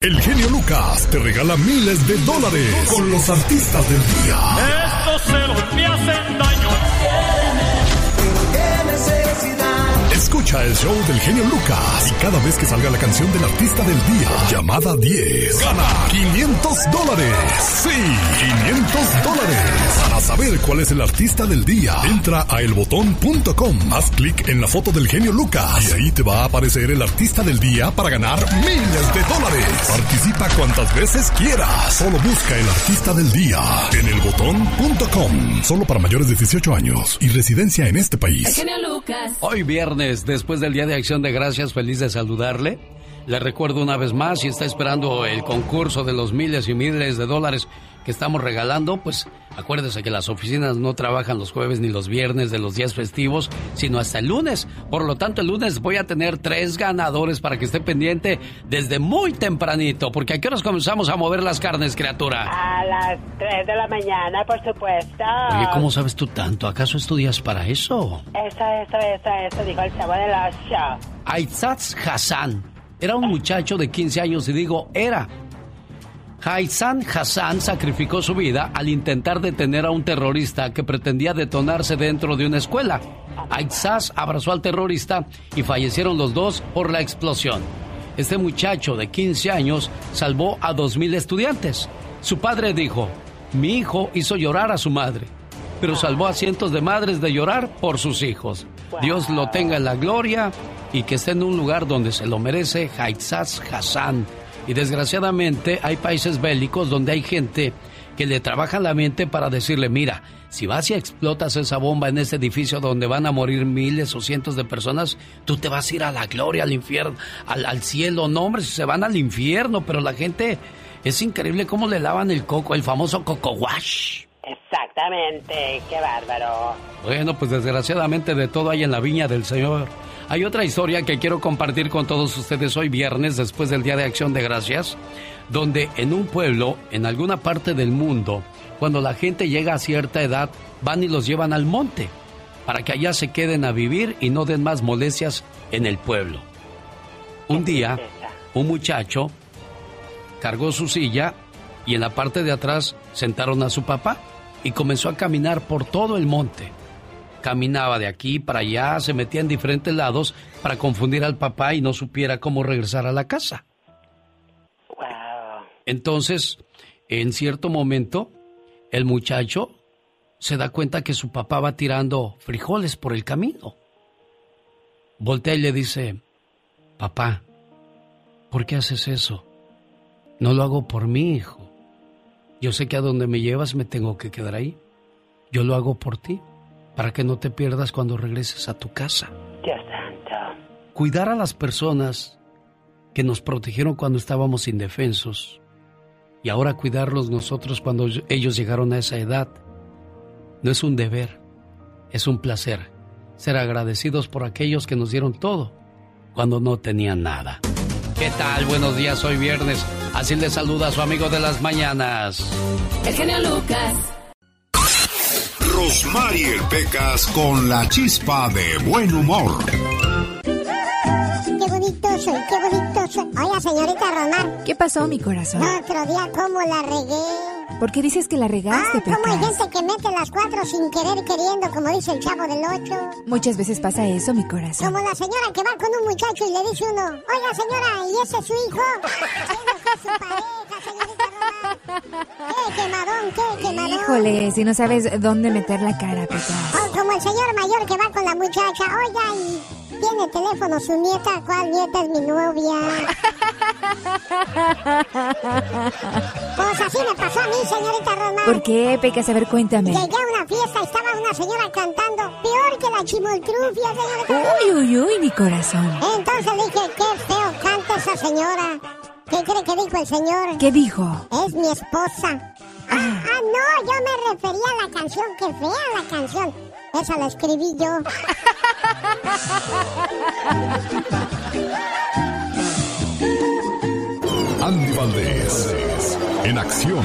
El genio Lucas te regala miles de dólares con los artistas del día. Estos me hacen daño. Escucha el show del genio Lucas y cada vez que salga la canción del artista del día, llamada 10, gana 500 dólares. Sí, 500 dólares. Para saber cuál es el artista del día, entra a elbotón.com, haz clic en la foto del genio Lucas y ahí te va a aparecer el artista del día para ganar miles de dólares. Participa cuantas veces quieras. Solo busca el artista del día en elbotón.com. Solo para mayores de 18 años y residencia en este país. genio Lucas. Hoy viernes, después del Día de Acción de Gracias, feliz de saludarle. Le recuerdo una vez más, si está esperando el concurso de los miles y miles de dólares que estamos regalando, pues acuérdese que las oficinas no trabajan los jueves ni los viernes de los días festivos, sino hasta el lunes. Por lo tanto, el lunes voy a tener tres ganadores para que esté pendiente desde muy tempranito, porque a qué horas comenzamos a mover las carnes, criatura. A las 3 de la mañana, por supuesto. Oye, ¿cómo sabes tú tanto? ¿Acaso estudias para eso? Eso, eso, eso, eso, dijo el chavo de la show. Aizaz Hassan era un muchacho de 15 años y digo era. Haizan Hassan sacrificó su vida al intentar detener a un terrorista que pretendía detonarse dentro de una escuela. Aizaz abrazó al terrorista y fallecieron los dos por la explosión. Este muchacho de 15 años salvó a 2.000 estudiantes. Su padre dijo, mi hijo hizo llorar a su madre, pero salvó a cientos de madres de llorar por sus hijos. Dios lo tenga en la gloria y que esté en un lugar donde se lo merece Haizaz Hassan. Y desgraciadamente hay países bélicos donde hay gente que le trabaja la mente para decirle, mira, si vas y explotas esa bomba en ese edificio donde van a morir miles o cientos de personas, tú te vas a ir a la gloria, al infierno, al, al cielo. No, hombre, se van al infierno, pero la gente es increíble cómo le lavan el coco, el famoso coco wash. Exactamente, qué bárbaro. Bueno, pues desgraciadamente de todo hay en la viña del Señor. Hay otra historia que quiero compartir con todos ustedes hoy viernes, después del Día de Acción de Gracias, donde en un pueblo, en alguna parte del mundo, cuando la gente llega a cierta edad, van y los llevan al monte, para que allá se queden a vivir y no den más molestias en el pueblo. Un día, un muchacho cargó su silla y en la parte de atrás sentaron a su papá y comenzó a caminar por todo el monte. Caminaba de aquí para allá, se metía en diferentes lados para confundir al papá y no supiera cómo regresar a la casa. Entonces, en cierto momento, el muchacho se da cuenta que su papá va tirando frijoles por el camino. Voltea y le dice, papá, ¿por qué haces eso? No lo hago por mí, hijo. Yo sé que a donde me llevas me tengo que quedar ahí. Yo lo hago por ti, para que no te pierdas cuando regreses a tu casa. Dios santo. Cuidar a las personas que nos protegieron cuando estábamos indefensos y ahora cuidarlos nosotros cuando ellos llegaron a esa edad no es un deber, es un placer. Ser agradecidos por aquellos que nos dieron todo cuando no tenían nada. ¿Qué tal? Buenos días, hoy viernes. Así le saluda a su amigo de las mañanas. El genio Lucas. Rosmarie Pecas con la chispa de buen humor. Qué bonito soy, qué bonito soy. Oiga, señorita Román. ¿Qué pasó, mi corazón? El otro día, ¿cómo la regué? ¿Por qué dices que la regaste, Ah, como hay gente que mete las cuatro sin querer queriendo, como dice el chavo del ocho. Muchas veces pasa eso, mi corazón. Como la señora que va con un muchacho y le dice uno, oiga señora, ¿y ese es su hijo? Ese es su pareja. ¡Qué quemadón, qué quemadón! Híjole, si no sabes dónde meter la cara, Pecas. Oh, como el señor mayor que va con la muchacha, oiga, y tiene teléfono su nieta, ¿cuál nieta es mi novia? Pues así me pasó a mí, señorita Román. ¿Por qué, Pecas? A ver, cuéntame. Llegué a una fiesta, estaba una señora cantando, peor que la chimoltrufia, señorita. Uy, uy, uy, mi corazón. Entonces dije, qué feo canta esa señora. ¿Qué cree que dijo el señor? ¿Qué dijo? Es mi esposa. Ah, ah, no, yo me refería a la canción, qué fea la canción. Esa la escribí yo. Andy Valdés, en acción.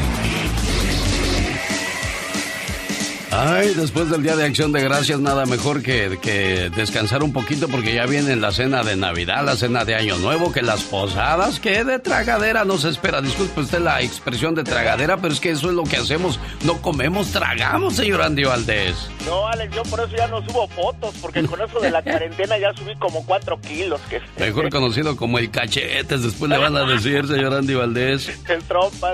Ay, después del Día de Acción de Gracias, nada mejor que, que, descansar un poquito porque ya viene la cena de Navidad, la cena de Año Nuevo, que las posadas, que de tragadera nos espera. Disculpe usted la expresión de tragadera, pero es que eso es lo que hacemos. No comemos, tragamos, señor Andy Valdés. No, Alex, yo por eso ya no subo fotos, porque con eso de la cuarentena ya subí como cuatro kilos. Que... Mejor conocido como el cachetes, después le van a decir, señor Andy Valdés. El trompa.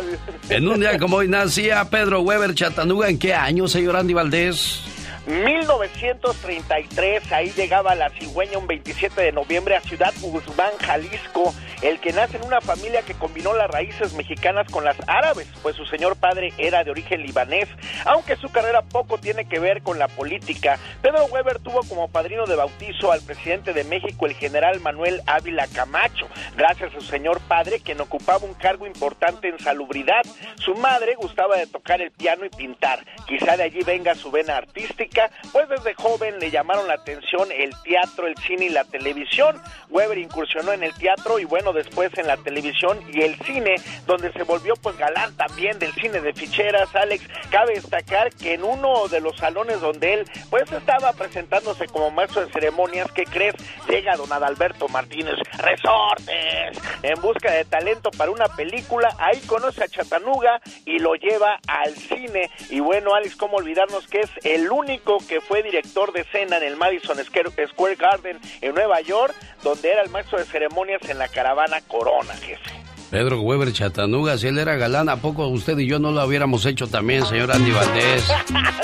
En un día como hoy nacía Pedro Weber Chatanuga, ¿en qué año, señor Andy Valdés? 1933, ahí llegaba la cigüeña un 27 de noviembre a Ciudad Guzmán, Jalisco, el que nace en una familia que combinó las raíces mexicanas con las árabes, pues su señor padre era de origen libanés, aunque su carrera poco tiene que ver con la política. Pedro Weber tuvo como padrino de bautizo al presidente de México, el general Manuel Ávila Camacho, gracias a su señor padre, quien ocupaba un cargo importante en salubridad. Su madre gustaba de tocar el piano y pintar, quizá de allí venga su vena artística pues desde joven le llamaron la atención el teatro, el cine y la televisión. Weber incursionó en el teatro y bueno, después en la televisión y el cine, donde se volvió pues galán también del cine de ficheras. Alex, cabe destacar que en uno de los salones donde él pues estaba presentándose como maestro de ceremonias, ¿qué crees? Llega don Adalberto Martínez Resortes en busca de talento para una película. Ahí conoce a Chatanuga y lo lleva al cine. Y bueno, Alex, ¿cómo olvidarnos que es el único que fue director de escena en el Madison Square Garden en Nueva York, donde era el maestro de ceremonias en la caravana Corona, jefe. Pedro Weber Chatanuga, si él era galán, ¿a poco usted y yo no lo hubiéramos hecho también, señor Andy Valdés?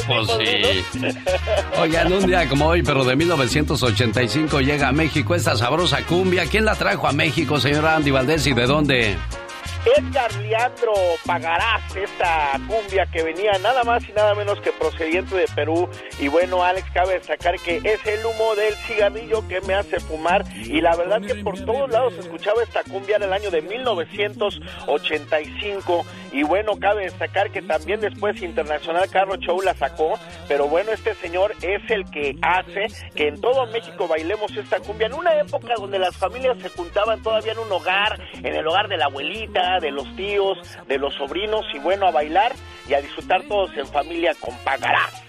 Pues sí. Oigan, un día como hoy, pero de 1985 llega a México esta sabrosa cumbia. ¿Quién la trajo a México, señor Andy Valdés, y de dónde? Edgar Leandro Pagarás, esta cumbia que venía nada más y nada menos que procediente de Perú. Y bueno, Alex, cabe destacar que es el humo del cigarrillo que me hace fumar. Y la verdad que por todos lados escuchaba esta cumbia en el año de 1985. Y bueno, cabe destacar que también después Internacional Carro Show la sacó. Pero bueno, este señor es el que hace que en todo México bailemos esta cumbia. En una época donde las familias se juntaban todavía en un hogar, en el hogar de la abuelita de los tíos, de los sobrinos y bueno, a bailar y a disfrutar todos en familia con pagarás.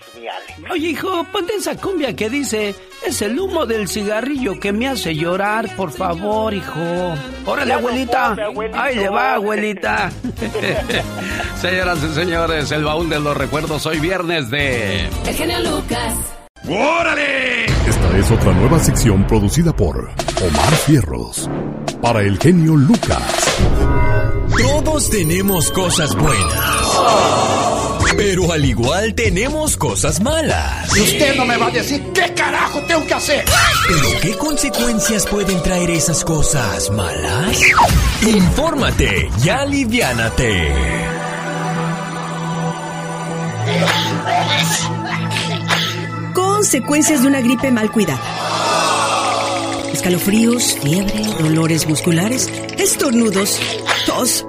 Oye, hijo, ponte esa cumbia que dice, es el humo del cigarrillo que me hace llorar, por favor, hijo. Órale, abuelita. Ahí le va, abuelita. Señoras y señores, el baúl de los recuerdos hoy viernes de... El genio Lucas. ¡Órale! Esta es otra nueva sección producida por Omar Fierros. Para el genio Lucas. Todos tenemos cosas buenas. Pero al igual tenemos cosas malas. Y usted no me va a decir qué carajo tengo que hacer. Pero ¿qué consecuencias pueden traer esas cosas malas? Infórmate y aliviánate. Consecuencias de una gripe mal cuidada. Escalofríos, fiebre, dolores musculares, estornudos, tos,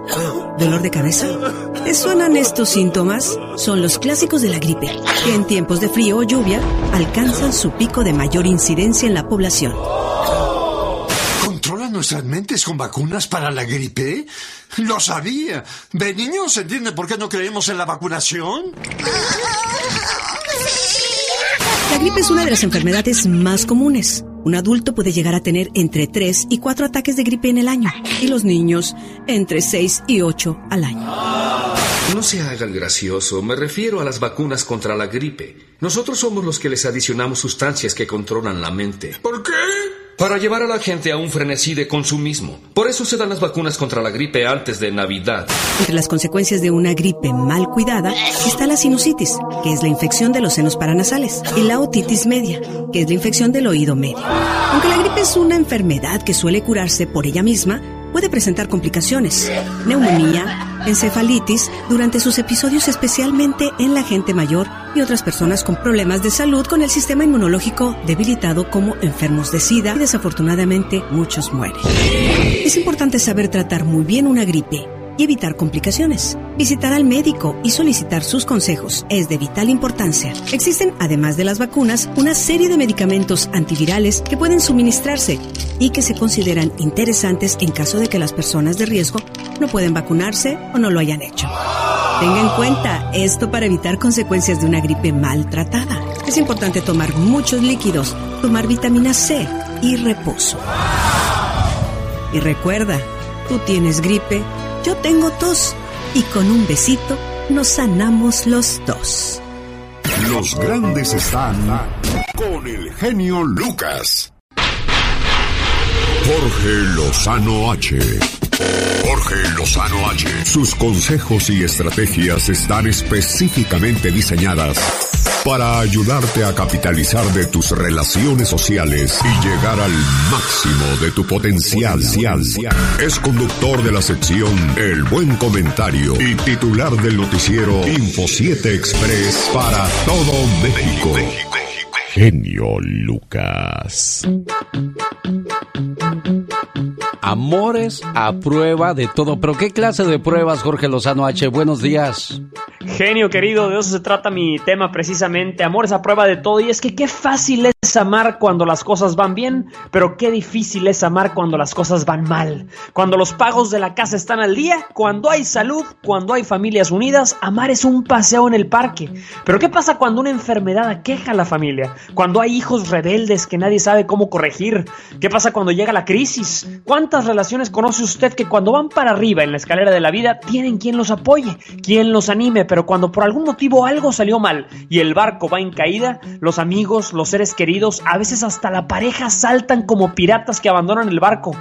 dolor de cabeza. ¿Te suenan estos síntomas? Son los clásicos de la gripe, que en tiempos de frío o lluvia alcanzan su pico de mayor incidencia en la población. ¿Controlan nuestras mentes con vacunas para la gripe? Lo sabía. ¿De niños se entiende por qué no creemos en la vacunación? La gripe es una de las enfermedades más comunes. Un adulto puede llegar a tener entre 3 y 4 ataques de gripe en el año y los niños entre 6 y 8 al año. No se haga el gracioso, me refiero a las vacunas contra la gripe. Nosotros somos los que les adicionamos sustancias que controlan la mente. ¿Por qué? Para llevar a la gente a un frenesí de consumismo. Por eso se dan las vacunas contra la gripe antes de Navidad. Entre las consecuencias de una gripe mal cuidada está la sinusitis, que es la infección de los senos paranasales, y la otitis media, que es la infección del oído medio. Aunque la gripe es una enfermedad que suele curarse por ella misma, puede presentar complicaciones, neumonía, encefalitis durante sus episodios especialmente en la gente mayor y otras personas con problemas de salud con el sistema inmunológico debilitado como enfermos de SIDA desafortunadamente muchos mueren. Es importante saber tratar muy bien una gripe y evitar complicaciones. Visitar al médico y solicitar sus consejos es de vital importancia. Existen, además de las vacunas, una serie de medicamentos antivirales que pueden suministrarse y que se consideran interesantes en caso de que las personas de riesgo no pueden vacunarse o no lo hayan hecho. Tenga en cuenta esto para evitar consecuencias de una gripe maltratada. Es importante tomar muchos líquidos, tomar vitamina C y reposo. Y recuerda, tú tienes gripe, yo tengo tos y con un besito nos sanamos los dos. Los grandes están con el genio Lucas. Jorge Lozano H. Jorge Lozano H. Sus consejos y estrategias están específicamente diseñadas para ayudarte a capitalizar de tus relaciones sociales y llegar al máximo de tu potencial. Es conductor de la sección El Buen Comentario y titular del noticiero Info 7 Express para todo México. Genio Lucas. Amores a prueba de todo. Pero ¿qué clase de pruebas, Jorge Lozano H? Buenos días. Genio querido, de eso se trata mi tema precisamente. Amores a prueba de todo. Y es que qué fácil es amar cuando las cosas van bien, pero qué difícil es amar cuando las cosas van mal. Cuando los pagos de la casa están al día, cuando hay salud, cuando hay familias unidas, amar es un paseo en el parque. Pero ¿qué pasa cuando una enfermedad aqueja a la familia? Cuando hay hijos rebeldes que nadie sabe cómo corregir. ¿Qué pasa cuando llega la crisis? ¿Cuántas relaciones conoce usted que cuando van para arriba en la escalera de la vida tienen quien los apoye, quien los anime, pero cuando por algún motivo algo salió mal y el barco va en caída, los amigos, los seres queridos, a veces hasta la pareja saltan como piratas que abandonan el barco.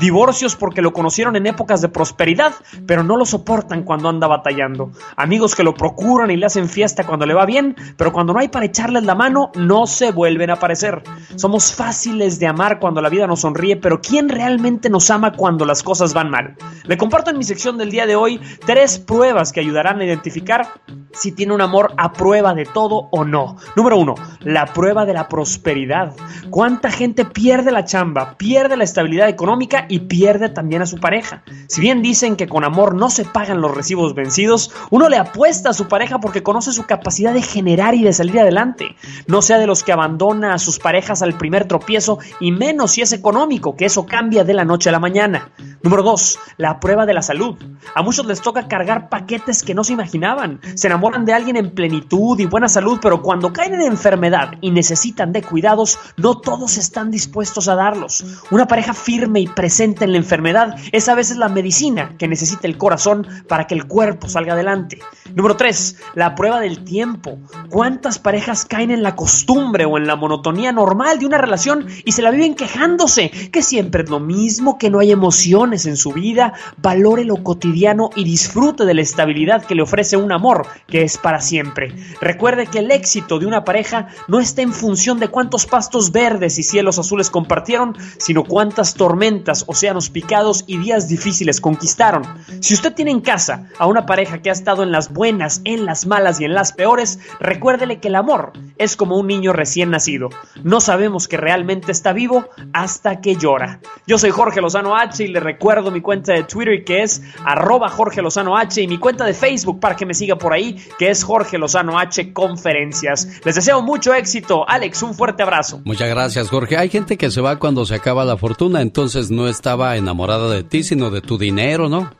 Divorcios porque lo conocieron en épocas de prosperidad, pero no lo soportan cuando anda batallando. Amigos que lo procuran y le hacen fiesta cuando le va bien, pero cuando no hay para echarles la mano, no se vuelven a aparecer. Somos fáciles de amar cuando la vida nos sonríe, pero ¿quién realmente nos ama cuando las cosas van mal? Le comparto en mi sección del día de hoy tres pruebas que ayudarán a identificar si tiene un amor a prueba de todo o no. Número uno, la prueba de la prosperidad. ¿Cuánta gente pierde la chamba, pierde la estabilidad económica y pierde también a su pareja? Si bien dicen que con amor no se pagan los recibos vencidos, uno le apuesta a su pareja porque conoce su capacidad de generar y de salir adelante. No sea de los que abandona a sus parejas al primer tropiezo y menos si es económico, que eso cambia de la noche a la mañana. Número dos, la prueba de la salud. A muchos les toca cargar paquetes que no se imaginaban. Se enamoran de alguien en plenitud y buena salud, pero cuando caen en enfermedad y necesitan de cuidados, no todos están dispuestos a darlos. Una pareja firme y presente en la enfermedad es a veces la medicina que necesita el corazón para que el cuerpo salga adelante. Número 3. La prueba del tiempo. ¿Cuántas parejas caen en la costumbre o en la monotonía normal de una relación y se la viven quejándose? Que siempre es lo mismo, que no hay emociones en su vida, valore lo cotidiano y disfrute de la estabilidad que le ofrece un amor que es para siempre. Recuerde que el éxito de una pareja no está en función de cuántos pastos verdes y cielos azules compartieron, sino cuántas tormentas, océanos picados y días difíciles conquistaron. Si usted tiene en casa a una pareja que ha estado en las buenas, en las malas y en las peores, recuérdele que el amor es como un niño recién nacido. No sabemos que realmente está vivo hasta que llora. Yo soy Jorge Lozano H y le recuerdo mi cuenta de Twitter que es arroba Jorge Lozano H y mi cuenta de Facebook para que me siga por ahí que es Jorge Lozano H Conferencias. Les deseo mucho éxito. Alex, un fuerte abrazo. Muchas gracias Jorge. Hay gente que se va cuando se acaba la fortuna, entonces no estaba enamorada de ti, sino de tu dinero, ¿no?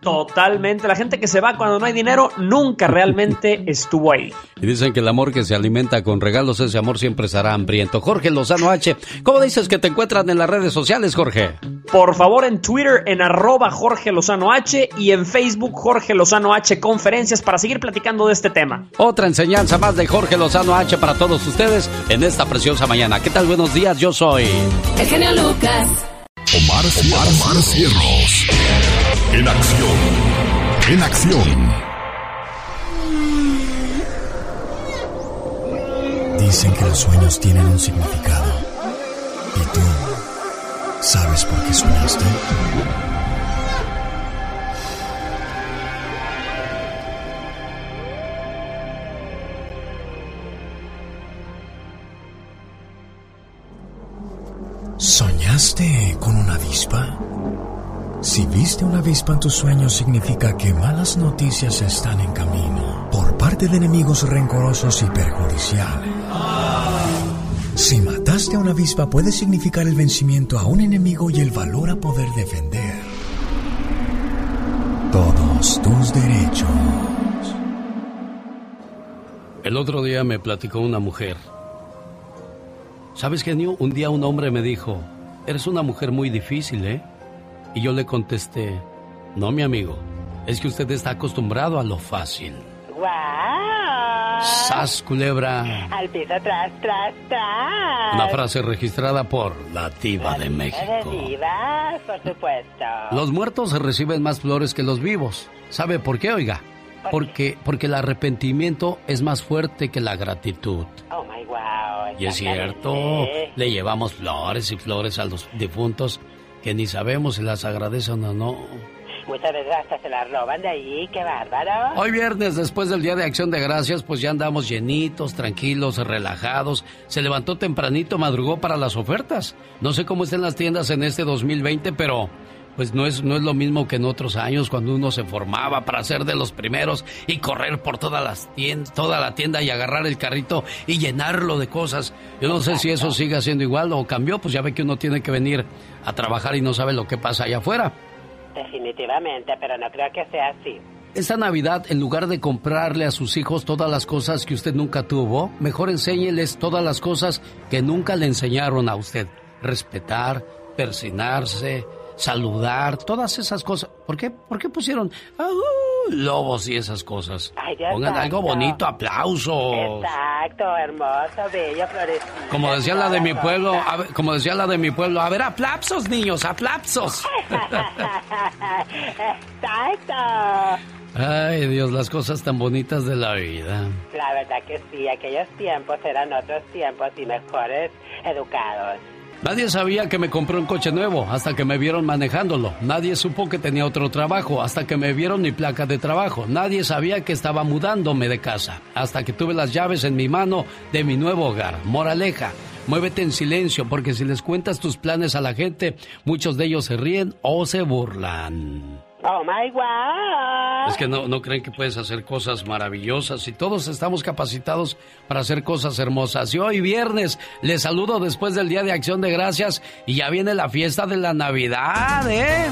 Totalmente. La gente que se va cuando no hay dinero nunca realmente estuvo ahí. Y dicen que el amor que se alimenta con regalos, ese amor siempre estará hambriento. Jorge Lozano H, ¿cómo dices que te encuentran en las redes sociales, Jorge? Por favor, en Twitter, en arroba Jorge Lozano H y en Facebook, Jorge Lozano H Conferencias para seguir platicando de este tema. Otra enseñanza más de Jorge Lozano H para todos ustedes en esta preciosa mañana. ¿Qué tal? Buenos días, yo soy... El genio Lucas. Omar, Omar, Omar Cierros. En acción. En acción. Dicen que los sueños tienen un significado. ¿Y tú sabes por qué soñaste? ¿Soñaste con una avispa? Si viste una avispa en tus sueños significa que malas noticias están en camino por parte de enemigos rencorosos y perjudiciales. Si mataste a una avispa puede significar el vencimiento a un enemigo y el valor a poder defender todos tus derechos. El otro día me platicó una mujer. ¿Sabes, genio? Un día un hombre me dijo, eres una mujer muy difícil, ¿eh? Y yo le contesté, no, mi amigo, es que usted está acostumbrado a lo fácil. ¡Guau! ¡Sas, culebra! Al piso, tras, tras, tras. Una frase registrada por la diva de De México. divas, por supuesto. Los muertos reciben más flores que los vivos. ¿Sabe por qué, oiga? Porque, porque el arrepentimiento es más fuerte que la gratitud. Oh my wow. Y es cierto, le llevamos flores y flores a los difuntos que ni sabemos si las agradecen o no. Muchas veces hasta se las roban de ahí, qué bárbaro. Hoy viernes, después del Día de Acción de Gracias, pues ya andamos llenitos, tranquilos, relajados. Se levantó tempranito, madrugó para las ofertas. No sé cómo estén las tiendas en este 2020, pero pues no es, no es lo mismo que en otros años cuando uno se formaba para ser de los primeros y correr por todas las tiendas, toda la tienda y agarrar el carrito y llenarlo de cosas. Yo no sé si eso sigue siendo igual o cambió, pues ya ve que uno tiene que venir a trabajar y no sabe lo que pasa allá afuera. Definitivamente, pero no creo que sea así. Esta Navidad, en lugar de comprarle a sus hijos todas las cosas que usted nunca tuvo, mejor enséñeles todas las cosas que nunca le enseñaron a usted. Respetar, persinarse, saludar, todas esas cosas. ¿Por qué, ¿Por qué pusieron ah, uh, lobos y esas cosas? Ay, Pongan algo santo. bonito, aplausos. Exacto, hermoso, bello, florecito. Como decía la de mi pueblo, a ver, como decía la de mi pueblo, a ver, aplausos, niños, aplausos. Exacto. Ay, Dios, las cosas tan bonitas de la vida. La verdad que sí, aquellos tiempos eran otros tiempos y mejores educados. Nadie sabía que me compré un coche nuevo hasta que me vieron manejándolo. Nadie supo que tenía otro trabajo hasta que me vieron mi placa de trabajo. Nadie sabía que estaba mudándome de casa hasta que tuve las llaves en mi mano de mi nuevo hogar. Moraleja, muévete en silencio porque si les cuentas tus planes a la gente, muchos de ellos se ríen o se burlan. Oh my wow. Es que no, no creen que puedes hacer cosas maravillosas y todos estamos capacitados para hacer cosas hermosas. Y hoy viernes les saludo después del Día de Acción de Gracias y ya viene la fiesta de la Navidad, ¿eh?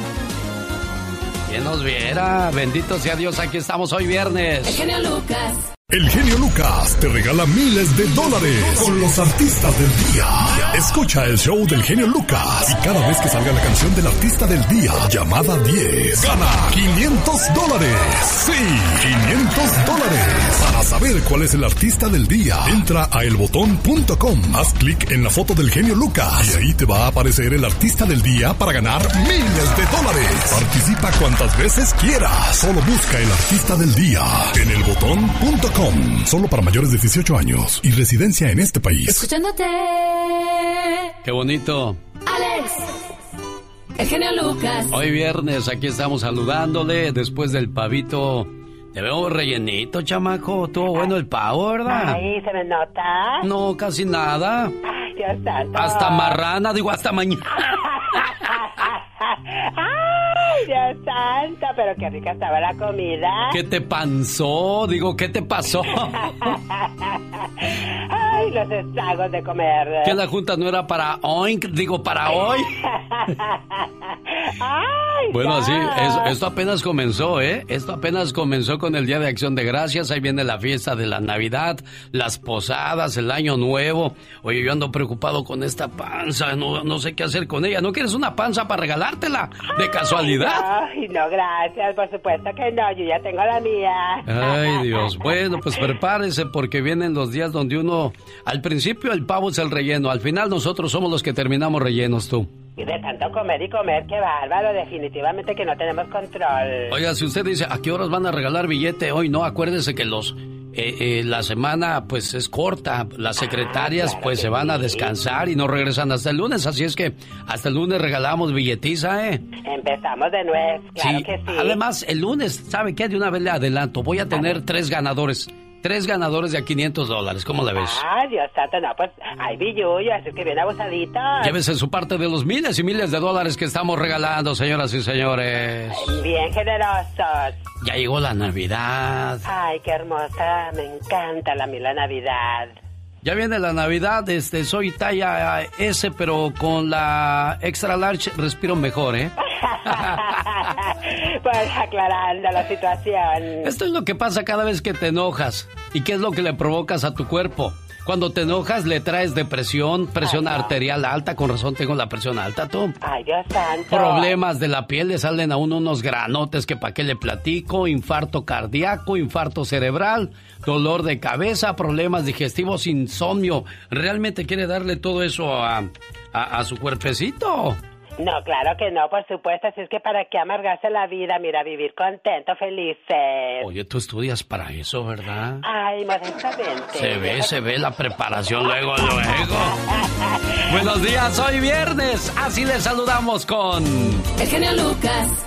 ¿Quién nos viera? Bendito sea Dios, aquí estamos hoy viernes. El genio Lucas. El genio Lucas te regala miles de dólares con los artistas del día. Escucha el show del genio Lucas y cada vez que salga la canción del artista del día, llamada 10, gana 500 dólares. Sí, 500 dólares. Para saber cuál es el artista del día, entra a elbotón.com, haz clic en la foto del genio Lucas y ahí te va a aparecer el artista del día para ganar miles de dólares. Participa cuantas veces quieras. Solo busca el artista del día en elbotón.com. Solo para mayores de 18 años y residencia en este país. Escuchándote. Qué bonito. Alex. El genio Lucas. Hoy viernes, aquí estamos saludándole después del pavito. Te veo rellenito, chamaco. Tuvo bueno el pavo, ¿verdad? Ay, ¿se me nota? No, casi nada. Ay, Dios santo. Hasta marrana, digo, hasta mañana. Ay, Dios santo, pero qué rica estaba la comida. ¿Qué te panzó? Digo, ¿qué te pasó? Ay, los estragos de comer. Que la junta no era para hoy, digo, para hoy. Ay, Bueno, así, es- esto apenas comenzó, ¿eh? Esto apenas comenzó con el Día de Acción de Gracias, ahí viene la fiesta de la Navidad, las posadas, el Año Nuevo. Oye, yo ando preocupado con esta panza, no, no sé qué hacer con ella. ¿No quieres una panza para regalártela? De casualidad. Ay, no, gracias, por supuesto que no, yo ya tengo la mía. Ay, Dios. Bueno, pues prepárese porque vienen los días donde uno, al principio el pavo es el relleno, al final nosotros somos los que terminamos rellenos tú. Y de tanto comer y comer, qué bárbaro, definitivamente que no tenemos control. Oiga, si usted dice, ¿a qué horas van a regalar billete hoy? No, acuérdese que los... eh, eh, la semana pues es corta, las secretarias pues se van a descansar y no regresan hasta el lunes, así es que hasta el lunes regalamos billetiza, ¿eh? Empezamos de nuevo, claro sí, que sí. además el lunes, ¿sabe qué? De una vez le adelanto, voy a tener tres ganadores, tres ganadores de a 500 dólares, ¿cómo la ves? Ay, Dios santo, no, pues hay billullo, así que bien abusadito. Llévese su parte de los miles y miles de dólares que estamos regalando, señoras y señores. Bien generosos. Ya llegó la Navidad. Ay, qué hermosa, me encanta la mila Navidad. Ya viene la Navidad, este, soy talla S, pero con la extra large respiro mejor, ¿eh? Pues aclarando la situación. Esto es lo que pasa cada vez que te enojas. ¿Y qué es lo que le provocas a tu cuerpo? Cuando te enojas le traes depresión, presión arterial alta, con razón tengo la presión alta, tú. Ay, Dios santo. Problemas de la piel, le salen a uno unos granotes que para qué le platico, infarto cardíaco, infarto cerebral, dolor de cabeza, problemas digestivos, insomnio. ¿Realmente quiere darle todo eso a, a, a su cuerpecito? No, claro que no, por supuesto. Así es que para qué amargarse la vida, mira, vivir contento, felices. Oye, tú estudias para eso, ¿verdad? Ay, modestamente. Se ve, se ve la preparación luego, luego. Buenos días, hoy viernes. Así les saludamos con... El genio Lucas.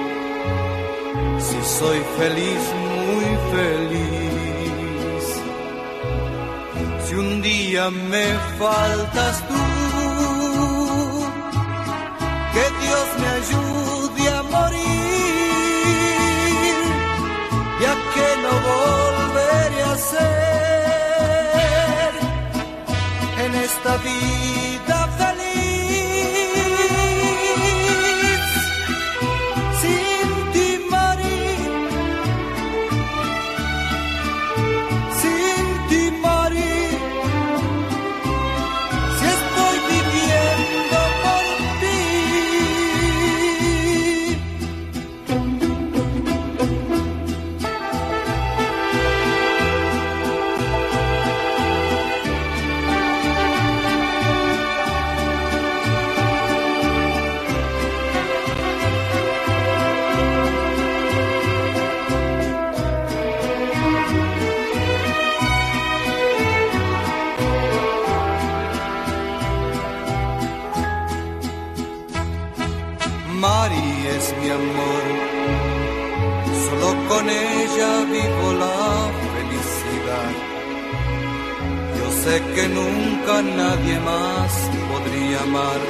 Si soy feliz, muy feliz. Si un día me faltas tú, que Dios me ayude a morir, ya que no volveré a ser en esta vida sé que nunca nadie más podría amar,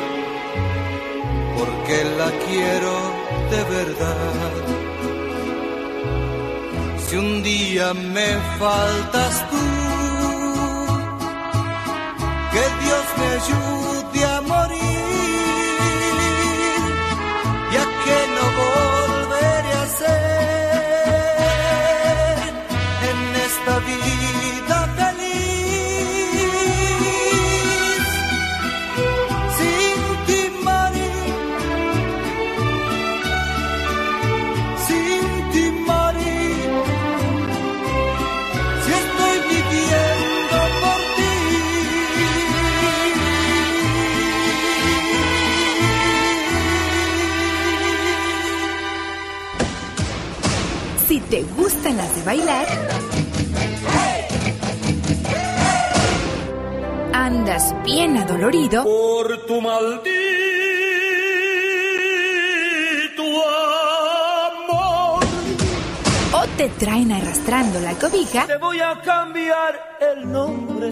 porque la quiero de verdad. Si un día me faltas tú, que Dios me ayude andas bien adolorido Por tu maldito amor. o te traen arrastrando la cobija, Te voy a cambiar el nombre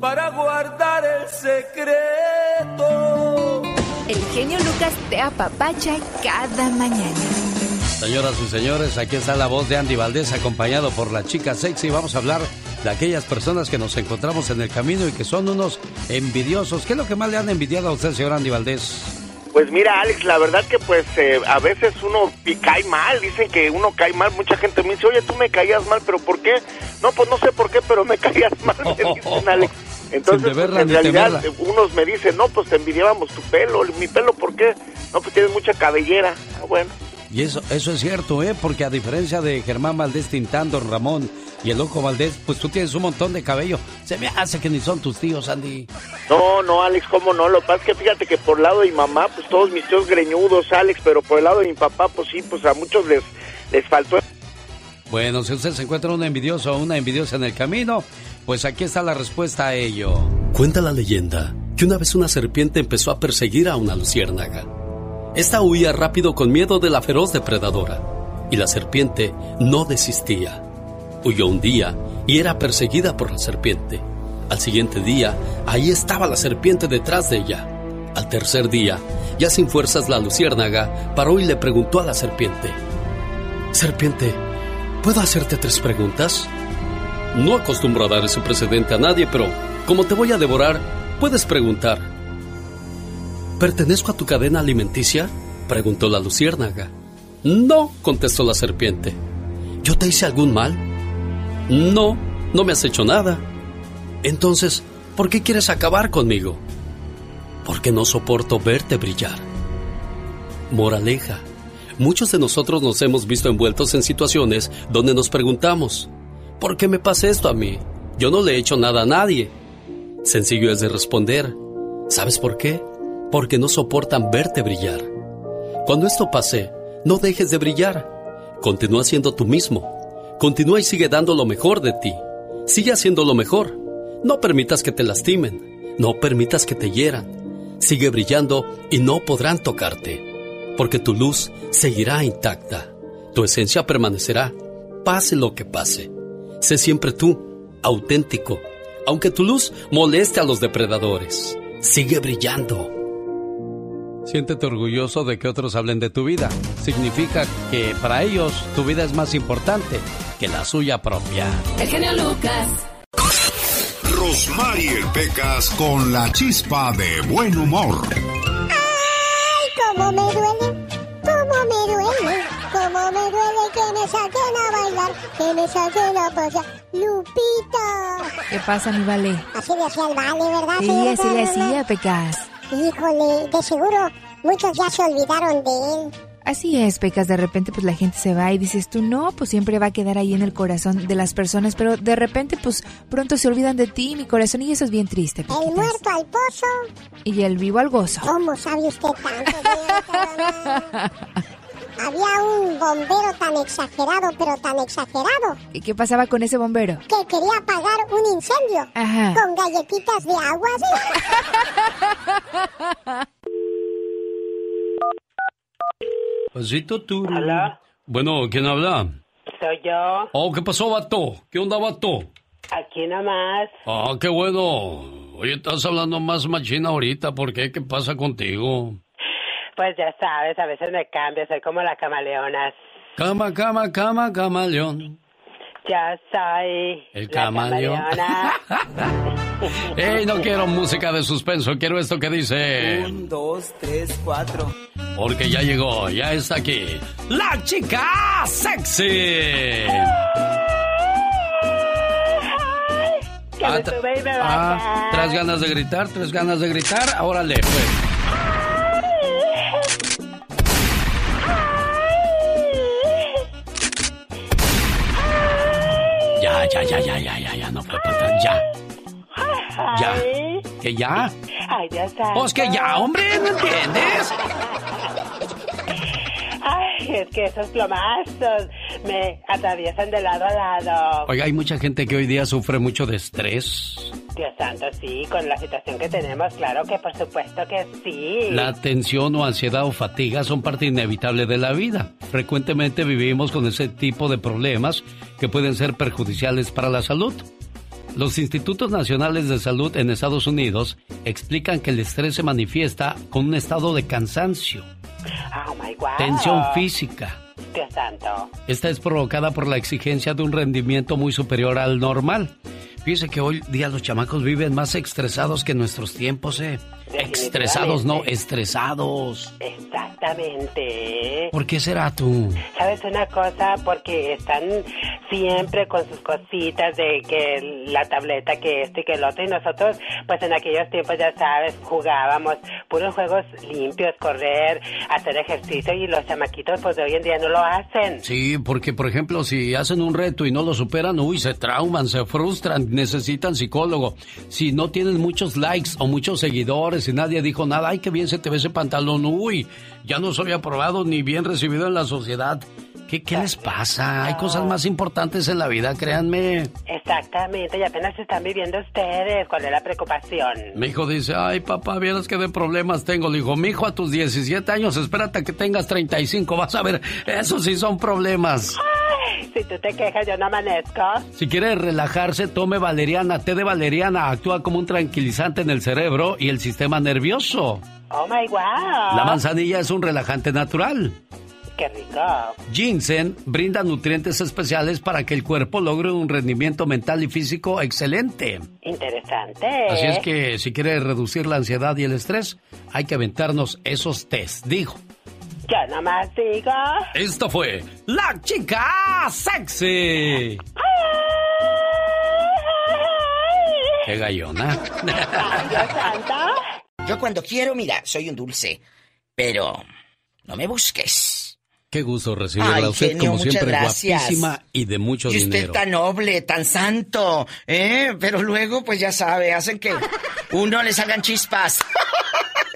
para guardar el secreto. el genio Lucas te apapacha cada mañana. Señoras y señores, aquí está la voz de Andy Valdés acompañado por la chica sexy. Vamos a hablar de aquellas personas que nos encontramos en el camino y que son unos envidiosos. ¿Qué es lo que más le han envidiado a usted, señor Andy Valdés? Pues mira, Alex, la verdad que pues eh, a veces uno cae mal, dicen que uno cae mal, mucha gente me dice, oye, tú me caías mal, pero ¿por qué? No, pues no sé por qué, pero me caías mal, me dicen, Alex. Entonces, pues, en realidad, unos me dicen, no, pues te envidiábamos tu pelo, mi pelo, ¿por qué? No, pues tienes mucha cabellera. Ah, bueno. Y eso, eso es cierto, ¿eh? Porque a diferencia de Germán Valdés Tintán, don Ramón, Y el loco Valdés, pues tú tienes un montón de cabello. Se me hace que ni son tus tíos, Andy. No, no, Alex, cómo no. Lo que pasa es que fíjate que por el lado de mi mamá, pues todos mis tíos greñudos, Alex, pero por el lado de mi papá, pues sí, pues a muchos les, les faltó. Bueno, si usted se encuentra un envidioso o una envidiosa en el camino, pues aquí está la respuesta a ello. Cuenta la leyenda que una vez una serpiente empezó a perseguir a una luciérnaga. Esta huía rápido con miedo de la feroz depredadora, y la serpiente no desistía. Huyó un día y era perseguida por la serpiente. Al siguiente día, ahí estaba la serpiente detrás de ella. Al tercer día, ya sin fuerzas la luciérnaga paró y le preguntó a la serpiente, Serpiente, ¿puedo hacerte tres preguntas? No acostumbro a dar ese precedente a nadie, pero como te voy a devorar, puedes preguntar. ¿Pertenezco a tu cadena alimenticia? preguntó la luciérnaga. No, contestó la serpiente. ¿Yo te hice algún mal? No, no me has hecho nada. Entonces, ¿por qué quieres acabar conmigo? Porque no soporto verte brillar. Moraleja. Muchos de nosotros nos hemos visto envueltos en situaciones donde nos preguntamos, ¿por qué me pasa esto a mí? Yo no le he hecho nada a nadie. Sencillo es de responder, ¿sabes por qué? Porque no soportan verte brillar. Cuando esto pase, no dejes de brillar. Continúa siendo tú mismo. Continúa y sigue dando lo mejor de ti. Sigue haciendo lo mejor. No permitas que te lastimen. No permitas que te hieran. Sigue brillando y no podrán tocarte. Porque tu luz seguirá intacta. Tu esencia permanecerá, pase lo que pase. Sé siempre tú, auténtico, aunque tu luz moleste a los depredadores. Sigue brillando. Siéntete orgulloso de que otros hablen de tu vida. Significa que para ellos tu vida es más importante que la suya propia. El genio Lucas. Rosmarie Pecas con la chispa de buen humor. ¡Ay, cómo me duele! ¿Cómo me duele? ¿Cómo me duele que me saquen a bailar? Que me saquen a pasear. ¡Lupita! ¿Qué pasa, mi vale? Así le hacía el vale, ¿verdad? Sí, así le hacía, Pecas. Híjole, de seguro muchos ya se olvidaron de él. Así es, Pecas, de repente pues la gente se va y dices tú, no, pues siempre va a quedar ahí en el corazón de las personas, pero de repente pues pronto se olvidan de ti, mi corazón, y eso es bien triste. El muerto al pozo. Y el vivo al gozo. ¿Cómo sabe usted tanto? Había un bombero tan exagerado, pero tan exagerado, ¿Y qué pasaba con ese bombero? que quería apagar un incendio Ajá. con galletitas de agua. Pasito tú. ¿Aló? Bueno, ¿quién habla? Soy yo, Oh, ¿qué pasó, vato? ¿Qué onda, vato? aquí nomás. Ah, qué bueno. Oye, estás hablando más machina ahorita. ¿Por qué? ¿Qué pasa contigo? Pues ya sabes, a veces me cambio, soy como la camaleona. Cama, cama, cama, camaleón. Ya soy El la camaleón. ¡Ey, no quiero música de suspenso! Quiero esto que dice... Un, dos, tres, cuatro. Porque ya llegó, ya está aquí. ¡La chica sexy! Que me tra- sube y me ah. ¿Tres ganas de gritar? ¿Tres ganas de gritar? Órale, pues. Ya, ya, ya, ya, ya, ya, no para atrás. Ya, ya. ¿Que ya? ay, Dios. Pues que ya, hombre, ¿no entiendes? Es que esos plomazos me atraviesan de lado a lado. Oiga, hay mucha gente que hoy día sufre mucho de estrés. Dios santo, sí, con la situación que tenemos, claro que por supuesto que sí. La tensión o ansiedad o fatiga son parte inevitable de la vida. Frecuentemente vivimos con ese tipo de problemas que pueden ser perjudiciales para la salud. Los institutos nacionales de salud en Estados Unidos explican que el estrés se manifiesta con un estado de cansancio, Oh my God. tensión física. Dios santo. Esta es provocada por la exigencia de un rendimiento muy superior al normal. Fíjese que hoy día los chamacos viven más estresados que en nuestros tiempos, ¿eh? Estresados, no, estresados. Exactamente. ¿Por qué será tú? ¿Sabes una cosa? Porque están siempre con sus cositas de que la tableta, que este y que el otro. Y nosotros, pues en aquellos tiempos, ya sabes, jugábamos puros juegos limpios, correr, hacer ejercicio. Y los chamaquitos, pues de hoy en día no lo hacen. Sí, porque por ejemplo, si hacen un reto y no lo superan, uy, se trauman, se frustran, necesitan psicólogo. Si no tienen muchos likes o muchos seguidores y nadie dijo nada, ay, qué bien se te ve ese pantalón, uy, ya no soy aprobado ni bien recibido en la sociedad. ¿Qué, ¿Qué, les pasa? Hay cosas más importantes en la vida, créanme. Exactamente, y apenas están viviendo ustedes. ¿Cuál es la preocupación? Mi hijo dice, ay papá, vieras que de problemas tengo. Le digo, mi hijo a tus 17 años, espérate a que tengas 35, vas a ver, eso sí son problemas. Ay, si tú te quejas, yo no amanezco. Si quiere relajarse, tome valeriana, té de valeriana, actúa como un tranquilizante en el cerebro y el sistema nervioso. Oh my wow. La manzanilla es un relajante natural. Qué rico. Ginseng brinda nutrientes especiales para que el cuerpo logre un rendimiento mental y físico excelente. Interesante. Así es que si quiere reducir la ansiedad y el estrés, hay que aventarnos esos test, dijo. Yo nomás digo. Esto fue La Chica Sexy. ¡Qué gallona! Yo cuando quiero, mira, soy un dulce. Pero no me busques. Qué gusto recibirla Ay, a usted genio, como siempre gracias. guapísima y de mucho y usted dinero. tan noble, tan santo, ¿eh? Pero luego, pues ya sabe, hacen que uno le salgan chispas.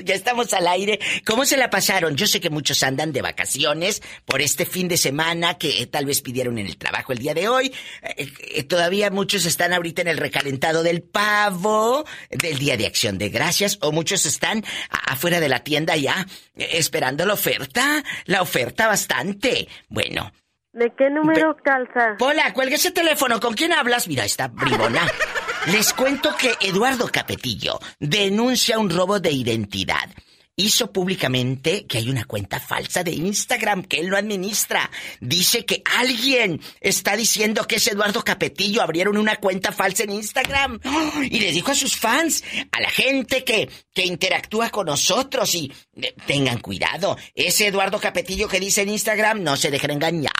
Ya estamos al aire. ¿Cómo se la pasaron? Yo sé que muchos andan de vacaciones por este fin de semana que eh, tal vez pidieron en el trabajo el día de hoy. Eh, eh, todavía muchos están ahorita en el recalentado del pavo, del Día de Acción de Gracias, o muchos están afuera de la tienda ya esperando la oferta. La oferta bastante. Bueno, ¿De qué número calza? Hola, cuelga ese teléfono. ¿Con quién hablas? Mira, está bribona. Les cuento que Eduardo Capetillo denuncia un robo de identidad. Hizo públicamente que hay una cuenta falsa de Instagram que él no administra. Dice que alguien está diciendo que es Eduardo Capetillo. Abrieron una cuenta falsa en Instagram. Y le dijo a sus fans, a la gente que, que interactúa con nosotros y eh, tengan cuidado. Ese Eduardo Capetillo que dice en Instagram, no se dejen engañar.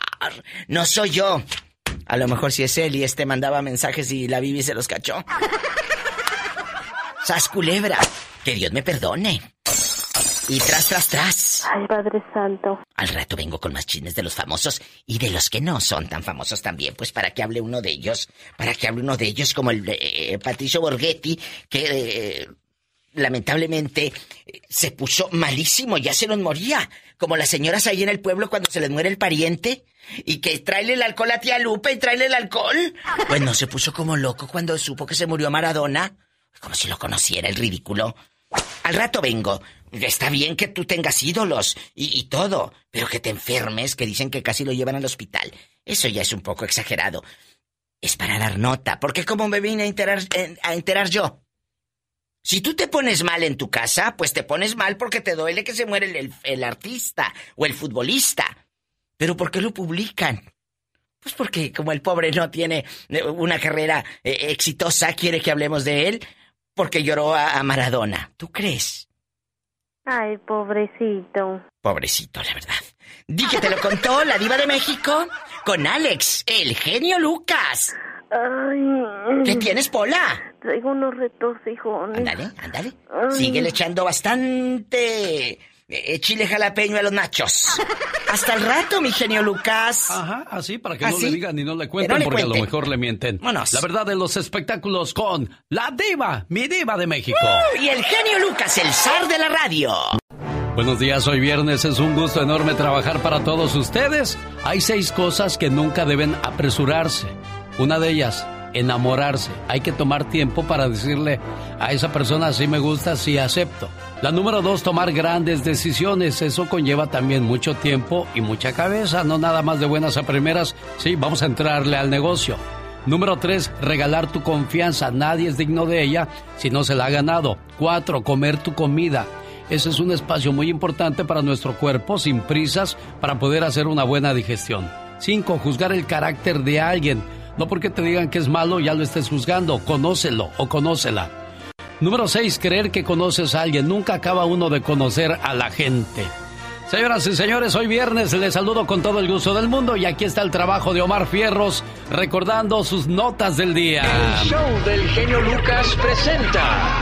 No soy yo. A lo mejor si es él y este mandaba mensajes y la Bibi se los cachó. Sas culebra. Que Dios me perdone. Y tras, tras, tras. Ay, Padre Santo. Al rato vengo con más chismes de los famosos y de los que no son tan famosos también, pues para que hable uno de ellos, para que hable uno de ellos como el eh, Patricio Borghetti, que eh, lamentablemente eh, se puso malísimo, ya se nos moría, como las señoras ahí en el pueblo cuando se les muere el pariente y que tráele el alcohol a tía Lupe y tráele el alcohol. Pues no se puso como loco cuando supo que se murió Maradona, como si lo conociera el ridículo. Al rato vengo. Está bien que tú tengas ídolos y, y todo, pero que te enfermes, que dicen que casi lo llevan al hospital. Eso ya es un poco exagerado. Es para dar nota, porque como me vine a enterar, a enterar yo. Si tú te pones mal en tu casa, pues te pones mal porque te duele que se muere el, el- el artista o el futbolista. Pero ¿por qué lo publican? Pues porque como el pobre no tiene eh, una carrera eh, exitosa, quiere que hablemos de él porque lloró a, a Maradona. ¿Tú crees? Ay, pobrecito. Pobrecito, la verdad. Di que te lo contó la diva de México con Alex, el genio Lucas. Ay. ¿Qué tienes, Pola? Traigo unos retorcijones. Ándale, ándale. Síguele echando bastante eh, chile jalapeño a los nachos. Hasta el rato, mi genio Lucas. Ajá, así para que ¿Ah, no le digan ni no le cuenten, no le porque a lo mejor le mienten. Vámonos. La verdad de los espectáculos con la diva, mi diva de México. Y el genio Lucas, el zar de la radio. Buenos días, hoy viernes es un gusto enorme trabajar para todos ustedes. Hay seis cosas que nunca deben apresurarse. Una de ellas, enamorarse. Hay que tomar tiempo para decirle a esa persona si me gusta, si acepto. La número dos, tomar grandes decisiones. Eso conlleva también mucho tiempo y mucha cabeza, no nada más de buenas a primeras. Sí, vamos a entrarle al negocio. Número 3. Regalar tu confianza. Nadie es digno de ella si no se la ha ganado. 4. Comer tu comida. Ese es un espacio muy importante para nuestro cuerpo, sin prisas, para poder hacer una buena digestión. 5. Juzgar el carácter de alguien. No porque te digan que es malo ya lo estés juzgando, conócelo o conócela. Número 6, creer que conoces a alguien. Nunca acaba uno de conocer a la gente. Señoras y señores, hoy viernes les saludo con todo el gusto del mundo y aquí está el trabajo de Omar Fierros recordando sus notas del día. El show del genio Lucas presenta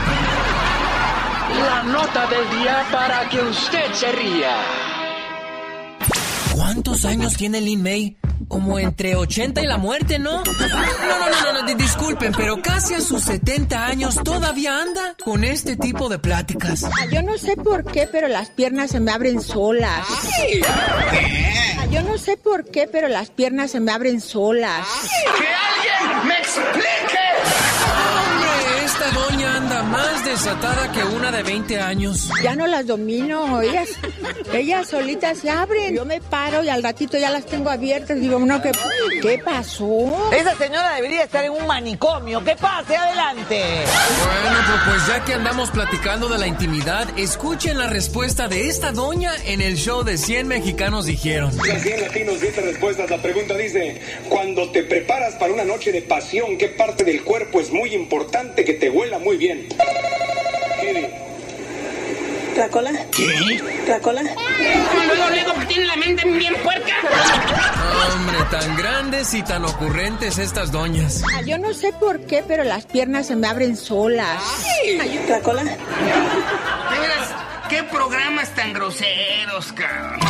la nota del día para que usted se ría. ¿Cuántos años tiene Lin May? Como entre 80 y la muerte, ¿no? No, no, no, no, no, disculpen, pero casi a sus 70 años todavía anda con este tipo de pláticas. Ah, yo no sé por qué, pero las piernas se me abren solas. Ah, yo no sé por qué, pero las piernas se me abren solas. ¡Que alguien me explique! Hombre, esta doña anda más desatada que una de 20 años. Ya no las domino, ellas, ellas solitas se abren. Yo me paro y al ratito ya las tengo abiertas. Digo, no, ¿qué, qué pasó? Esa señora debería estar en un manicomio. ¡Que pase adelante! Bueno, pues, pues ya que andamos platicando de la intimidad, escuchen la respuesta de esta doña en el show de 100 mexicanos dijeron. Las 100 latinos, 10 respuestas. La pregunta dice, cuando te preparas para una noche de pasión, ¿qué parte del cuerpo es muy importante que te huela muy bien? ¿La cola? ¿Qué? ¿La cola? Luego, luego, que tiene la mente bien puerca. Hombre, tan grandes y tan ocurrentes estas doñas. Ah, yo no sé por qué, pero las piernas se me abren solas. ¿La cola? ¿qué programas tan groseros, cabrón?